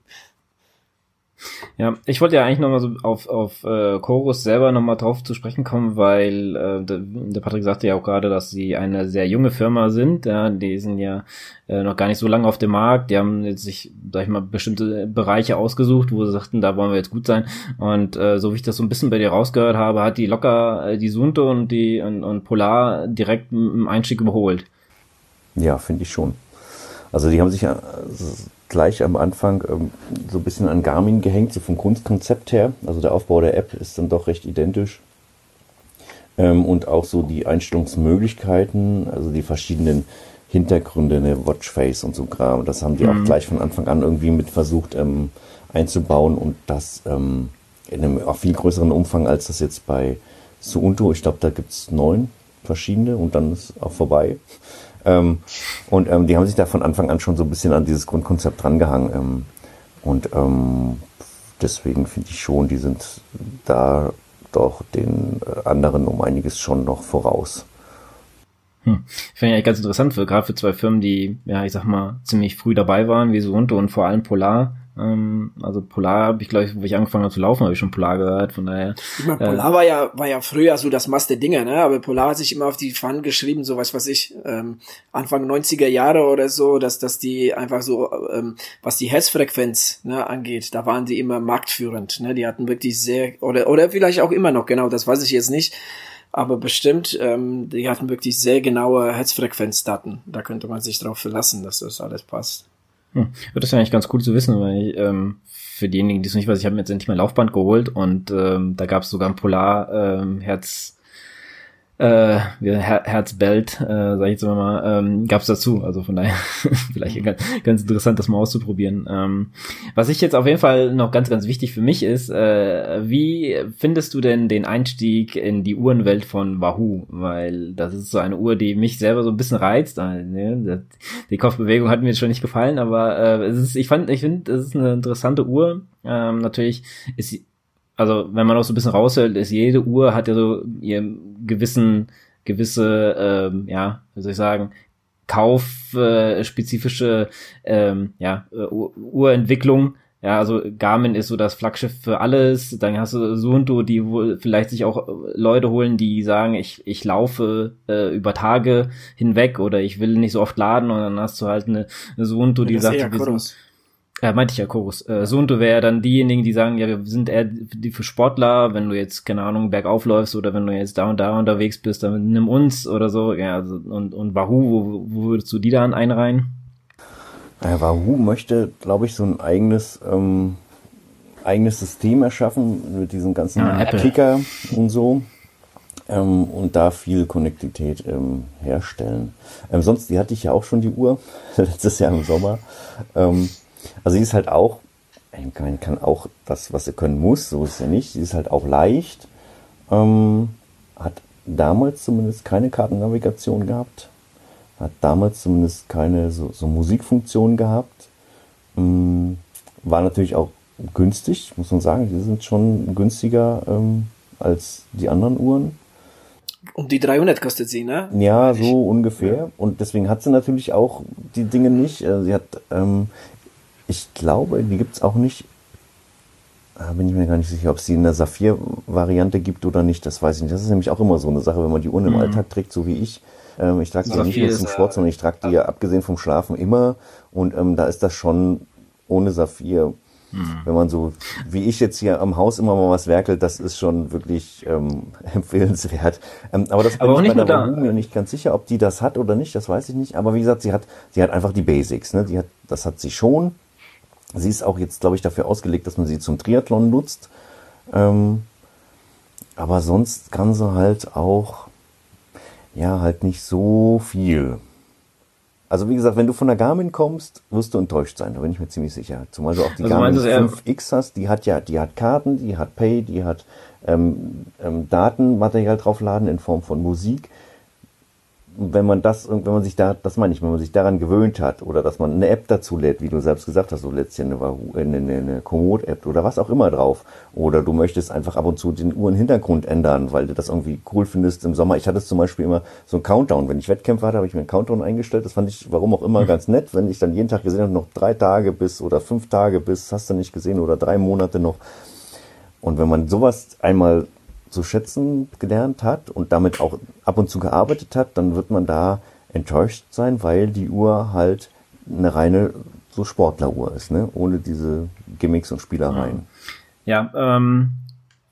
Ja, ich wollte ja eigentlich nochmal so auf, auf äh, Chorus selber nochmal drauf zu sprechen kommen, weil äh, der, der Patrick sagte ja auch gerade, dass sie eine sehr junge Firma sind. Ja, die sind ja äh, noch gar nicht so lange auf dem Markt. Die haben jetzt sich, sag ich mal, bestimmte Bereiche ausgesucht, wo sie sagten, da wollen wir jetzt gut sein. Und äh, so wie ich das so ein bisschen bei dir rausgehört habe, hat die locker äh, die Sunto und die und, und Polar direkt im Einstieg überholt. Ja, finde ich schon. Also die haben sich ja gleich am Anfang ähm, so ein bisschen an Garmin gehängt, so vom Grundkonzept her. Also der Aufbau der App ist dann doch recht identisch. Ähm, und auch so die Einstellungsmöglichkeiten, also die verschiedenen Hintergründe, eine Watchface und so Kram. Das haben die mhm. auch gleich von Anfang an irgendwie mit versucht ähm, einzubauen und das ähm, in einem auch viel größeren Umfang als das jetzt bei Suunto. Ich glaube, da gibt's neun verschiedene und dann ist auch vorbei. Ähm, und ähm, die haben sich da von Anfang an schon so ein bisschen an dieses Grundkonzept drangehangen. Ähm, und ähm, deswegen finde ich schon, die sind da doch den äh, anderen um einiges schon noch voraus. Hm. Finde ich eigentlich ganz interessant, für, gerade für zwei Firmen, die, ja, ich sag mal, ziemlich früh dabei waren, wie Suunto und vor allem Polar, ähm, also Polar habe ich, glaube ich, wo ich angefangen habe zu laufen, habe ich schon Polar gehört, von daher. Ich meine, Polar äh, war ja, war ja früher so das Maß der Dinge, ne? Aber Polar hat sich immer auf die Fahnen geschrieben, so was weiß ich, ähm, Anfang 90er Jahre oder so, dass, dass die einfach so, ähm, was die Herzfrequenz ne, angeht, da waren die immer marktführend, ne? Die hatten wirklich sehr, oder, oder vielleicht auch immer noch, genau, das weiß ich jetzt nicht. Aber bestimmt, ähm, die hatten wirklich sehr genaue Herzfrequenzdaten. Da könnte man sich drauf verlassen, dass das alles passt. Hm. Das ist eigentlich ganz cool zu wissen, weil ich, ähm, für diejenigen, die es nicht weiß, ich habe mir jetzt endlich mein Laufband geholt und ähm, da gab es sogar ein Polar ähm, Herz äh, Her Herzbelt, äh, sag ich jetzt mal, ähm, gab es dazu. Also von daher vielleicht ganz, ganz interessant, das mal auszuprobieren. Ähm, was ich jetzt auf jeden Fall noch ganz, ganz wichtig für mich ist, äh, wie findest du denn den Einstieg in die Uhrenwelt von Wahoo? Weil das ist so eine Uhr, die mich selber so ein bisschen reizt. Äh, ne? Die Kopfbewegung hat mir jetzt schon nicht gefallen, aber äh, es ist, ich fand, ich finde, es ist eine interessante Uhr. Ähm, natürlich ist sie also wenn man auch so ein bisschen raushält, ist jede Uhr hat ja so ihren gewissen, gewisse, ähm, ja, wie soll ich sagen, kaufspezifische äh, ähm, ja, uh, Uhrentwicklung. Ja, also Garmin ist so das Flaggschiff für alles. Dann hast du Suunto, die wohl vielleicht sich auch Leute holen, die sagen, ich, ich laufe äh, über Tage hinweg oder ich will nicht so oft laden und dann hast du halt eine, eine Suunto, die sagt, wir sind, ja, meinte ich ja, Chorus. Äh, Sunto wäre dann diejenigen, die sagen, ja, wir sind eher die für Sportler, wenn du jetzt, keine Ahnung, bergauf läufst oder wenn du jetzt da und da unterwegs bist, dann nimm uns oder so. Ja, also, und, und Wahoo, wo, wo würdest du die dann einreihen? Ja, Wahoo möchte, glaube ich, so ein eigenes, ähm, eigenes System erschaffen mit diesen ganzen ja, Kicker und so ähm, und da viel Konnektivität ähm, herstellen. Ähm, sonst, die hatte ich ja auch schon die Uhr letztes Jahr im Sommer. Ähm, also sie ist halt auch, ich kann, kann auch das, was sie können muss, so ist ja nicht. Sie ist halt auch leicht, ähm, hat damals zumindest keine Kartennavigation gehabt, hat damals zumindest keine so, so Musikfunktion gehabt. Ähm, war natürlich auch günstig, muss man sagen. Die sind schon günstiger ähm, als die anderen Uhren. Um die 300 kostet sie, ne? Ja, so ungefähr. Und deswegen hat sie natürlich auch die Dinge nicht. Äh, sie hat, ähm, ich glaube, die gibt's auch nicht. Da bin ich mir gar nicht sicher, ob es die in der Saphir-Variante gibt oder nicht. Das weiß ich nicht. Das ist nämlich auch immer so eine Sache, wenn man die Uhren mhm. im Alltag trägt, so wie ich. Ähm, ich trage die ja nicht nur zum Sport, sondern ich trage die ja abgesehen vom Schlafen immer. Und ähm, da ist das schon ohne Saphir Mhm. Wenn man so, wie ich jetzt hier am Haus immer mal was werkelt, das ist schon wirklich ähm, empfehlenswert. Ähm, aber das bin aber ich bei der nicht ganz sicher, ob die das hat oder nicht, das weiß ich nicht. Aber wie gesagt, sie hat, sie hat einfach die Basics. Ne? Die hat, das hat sie schon. Sie ist auch jetzt, glaube ich, dafür ausgelegt, dass man sie zum Triathlon nutzt. Ähm, aber sonst kann sie halt auch, ja, halt nicht so viel. Also wie gesagt, wenn du von der Garmin kommst, wirst du enttäuscht sein, da bin ich mir ziemlich sicher. Zumal du auch die also Garmin 5X hast, die hat ja, die hat Karten, die hat Pay, die hat ähm, ähm, Datenmaterial draufladen in Form von Musik wenn man das, wenn man sich da, das meine ich, wenn man sich daran gewöhnt hat oder dass man eine App dazu lädt, wie du selbst gesagt hast, lädst ja eine, eine, eine Komoot-App oder was auch immer drauf. Oder du möchtest einfach ab und zu den Uhrenhintergrund ändern, weil du das irgendwie cool findest im Sommer. Ich hatte zum Beispiel immer so einen Countdown. Wenn ich Wettkämpfe hatte, habe ich mir einen Countdown eingestellt. Das fand ich, warum auch immer, mhm. ganz nett. Wenn ich dann jeden Tag gesehen habe, noch drei Tage bis oder fünf Tage bis, hast du nicht gesehen, oder drei Monate noch. Und wenn man sowas einmal zu schätzen gelernt hat und damit auch ab und zu gearbeitet hat, dann wird man da enttäuscht sein, weil die Uhr halt eine reine so Sportleruhr ist, ne? ohne diese Gimmicks und Spielereien. Ja, ähm,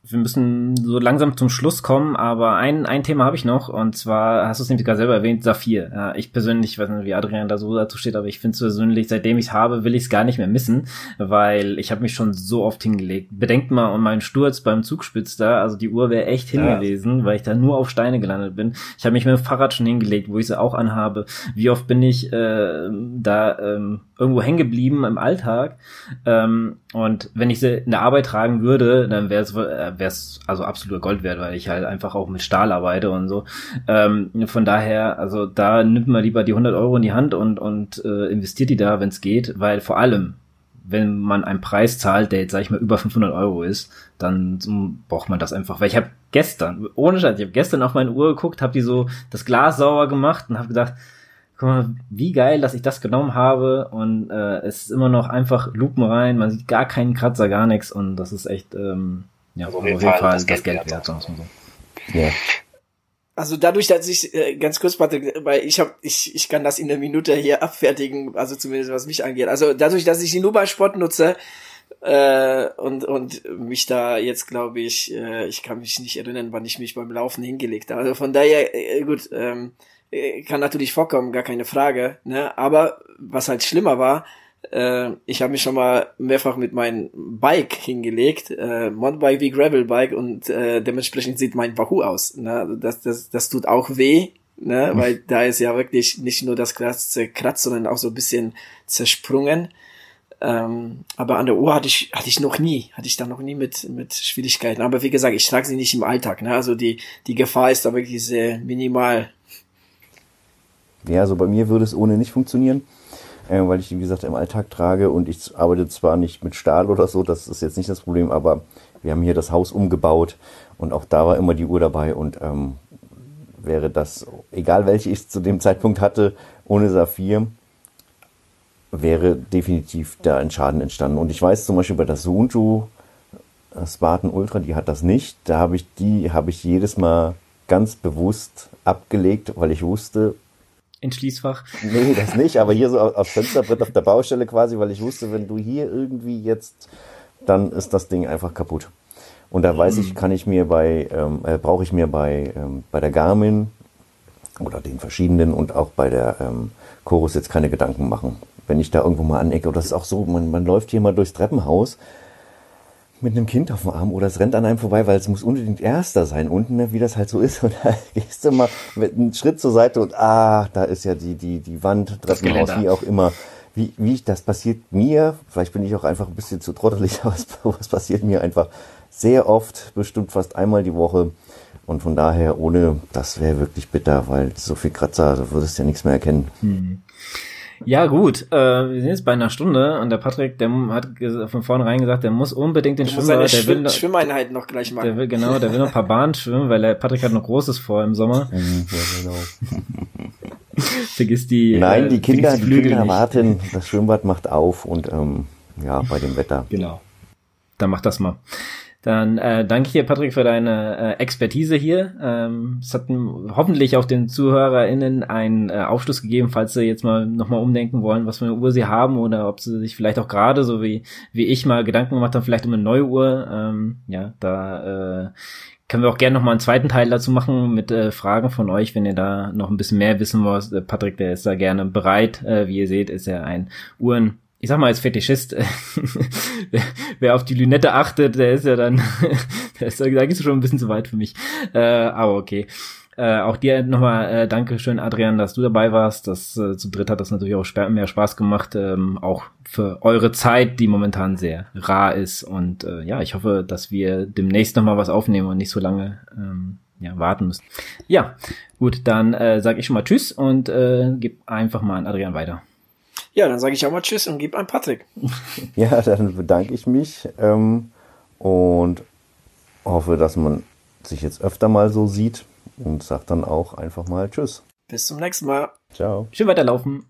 wir müssen so langsam zum Schluss kommen, aber ein, ein Thema habe ich noch und zwar hast du es nämlich gerade selber erwähnt, Saphir. Ja, ich persönlich, weiß nicht, wie Adrian da so dazu steht, aber ich finde es persönlich, seitdem ich es habe, will ich es gar nicht mehr missen, weil ich habe mich schon so oft hingelegt. Bedenkt mal um meinen Sturz beim Zugspitz da, also die Uhr wäre echt hingelesen, ja. weil ich da nur auf Steine gelandet bin. Ich habe mich mit dem Fahrrad schon hingelegt, wo ich sie auch anhabe. Wie oft bin ich äh, da ähm, irgendwo hängen geblieben im Alltag. Ähm, und wenn ich sie in der Arbeit tragen würde, dann wäre es äh, wär's also absoluter Gold wert, weil ich halt einfach auch mit Stahl arbeite und so. Ähm, von daher, also da nimmt man lieber die 100 Euro in die Hand und, und äh, investiert die da, wenn es geht, weil vor allem, wenn man einen Preis zahlt, der jetzt, sag ich mal, über 500 Euro ist, dann braucht man das einfach. Weil ich habe gestern, ohne Scheiß, ich habe gestern auf meine Uhr geguckt, habe die so das Glas sauber gemacht und habe gedacht, guck mal, wie geil, dass ich das genommen habe und äh, es ist immer noch einfach Lupen rein, man sieht gar keinen Kratzer, gar nichts und das ist echt, ähm, ja, also auf jeden Fall, Fall das, Geld, Geld wert, sagen wir so. Ja. Also dadurch, dass ich äh, ganz kurz, Patrick, weil ich habe, ich, ich kann das in der Minute hier abfertigen, also zumindest was mich angeht. Also dadurch, dass ich die nur bei Sport nutze äh, und und mich da jetzt, glaube ich, äh, ich kann mich nicht erinnern, wann ich mich beim Laufen hingelegt habe. Also von daher, äh, gut, ähm, äh, kann natürlich vorkommen, gar keine Frage. Ne? Aber was halt schlimmer war, äh, ich habe mich schon mal mehrfach mit meinem Bike hingelegt, äh, Mountainbike wie Gravelbike und äh, dementsprechend sieht mein Wahoo aus. Ne? Das, das, das tut auch weh, ne? Mhm. weil da ist ja wirklich nicht nur das Glas zerkratzt, sondern auch so ein bisschen zersprungen. Ähm, aber an der Uhr hatte ich, hatte ich noch nie, hatte ich da noch nie mit, mit Schwierigkeiten. Aber wie gesagt, ich trage sie nicht im Alltag. Ne? Also die, die Gefahr ist da wirklich sehr minimal. Ja, also bei mir würde es ohne nicht funktionieren, weil ich, wie gesagt, im Alltag trage und ich arbeite zwar nicht mit Stahl oder so, das ist jetzt nicht das Problem, aber wir haben hier das Haus umgebaut und auch da war immer die Uhr dabei und ähm, wäre das, egal welche ich zu dem Zeitpunkt hatte, ohne Saphir, wäre definitiv da ein Schaden entstanden. Und ich weiß zum Beispiel bei der Suunju äh, Spartan Ultra, die hat das nicht. Da habe ich die, habe ich jedes Mal ganz bewusst abgelegt, weil ich wusste, ins Schließfach. Nee, das nicht, aber hier so aufs Fensterbrett auf der Baustelle quasi, weil ich wusste, wenn du hier irgendwie jetzt, dann ist das Ding einfach kaputt. Und da weiß ich, kann ich mir bei, ähm, äh, brauche ich mir bei, ähm, bei der Garmin oder den verschiedenen und auch bei der ähm, Chorus jetzt keine Gedanken machen. wenn ich da irgendwo mal anecke. Oder das ist auch so, man, man läuft hier mal durchs Treppenhaus mit einem Kind auf dem Arm oder es rennt an einem vorbei, weil es muss unbedingt Erster sein unten, ne, wie das halt so ist. Und da gehst du mal mit einem Schritt zur Seite und ah, da ist ja die, die, die Wand, Treppenhaus, wie auch immer. Wie, wie das passiert mir, vielleicht bin ich auch einfach ein bisschen zu trottelig, aber es passiert mir einfach sehr oft, bestimmt fast einmal die Woche. Und von daher, ohne, das wäre wirklich bitter, weil so viel Kratzer, da würdest du ja nichts mehr erkennen. Hm. Ja, gut. Äh, wir sind jetzt bei einer Stunde und der Patrick, der hat von vornherein gesagt, der muss unbedingt den Schwimmbad. Der Schwimm will Schwimmeinheit noch gleich machen. Der will, genau, der will noch ein paar Bahnen schwimmen, weil der Patrick hat noch Großes vor im Sommer. Ja, genau. vergiss die. Nein, die äh, Kinder, die, die Kinder warten. Das Schwimmbad macht auf und ähm, ja, bei dem Wetter. Genau. Dann mach das mal. Dann äh, danke ich dir, Patrick, für deine äh, Expertise hier. Ähm, es hat hoffentlich auch den ZuhörerInnen einen äh, Aufschluss gegeben, falls sie jetzt mal nochmal umdenken wollen, was für eine Uhr sie haben oder ob sie sich vielleicht auch gerade, so wie, wie ich mal Gedanken gemacht haben, vielleicht um eine neue Uhr. Ähm, ja, da äh, können wir auch gerne nochmal einen zweiten Teil dazu machen mit äh, Fragen von euch, wenn ihr da noch ein bisschen mehr wissen wollt. Äh, Patrick, der ist da gerne bereit. Äh, wie ihr seht, ist er ein Uhren ich sag mal als Fetischist, wer, wer, auf die Lünette achtet, der ist ja dann, der ist, da gehst du schon ein bisschen zu weit für mich. Äh, aber okay. Äh, auch dir nochmal äh, danke schön, Adrian, dass du dabei warst. Das äh, zu dritt hat das natürlich auch mehr Spaß gemacht, ähm, auch für eure Zeit, die momentan sehr rar ist. Und äh, ja, ich hoffe, dass wir demnächst nochmal was aufnehmen und nicht so lange ähm, ja, warten müssen. Ja, gut, dann äh, sage ich schon mal Tschüss und äh, gib einfach mal an Adrian weiter. Ja, dann sage ich auch mal Tschüss und gebe an Patrick. ja, dann bedanke ich mich ähm, und hoffe, dass man sich jetzt öfter mal so sieht und sagt dann auch einfach mal Tschüss. Bis zum nächsten Mal. Ciao. Schön weiterlaufen.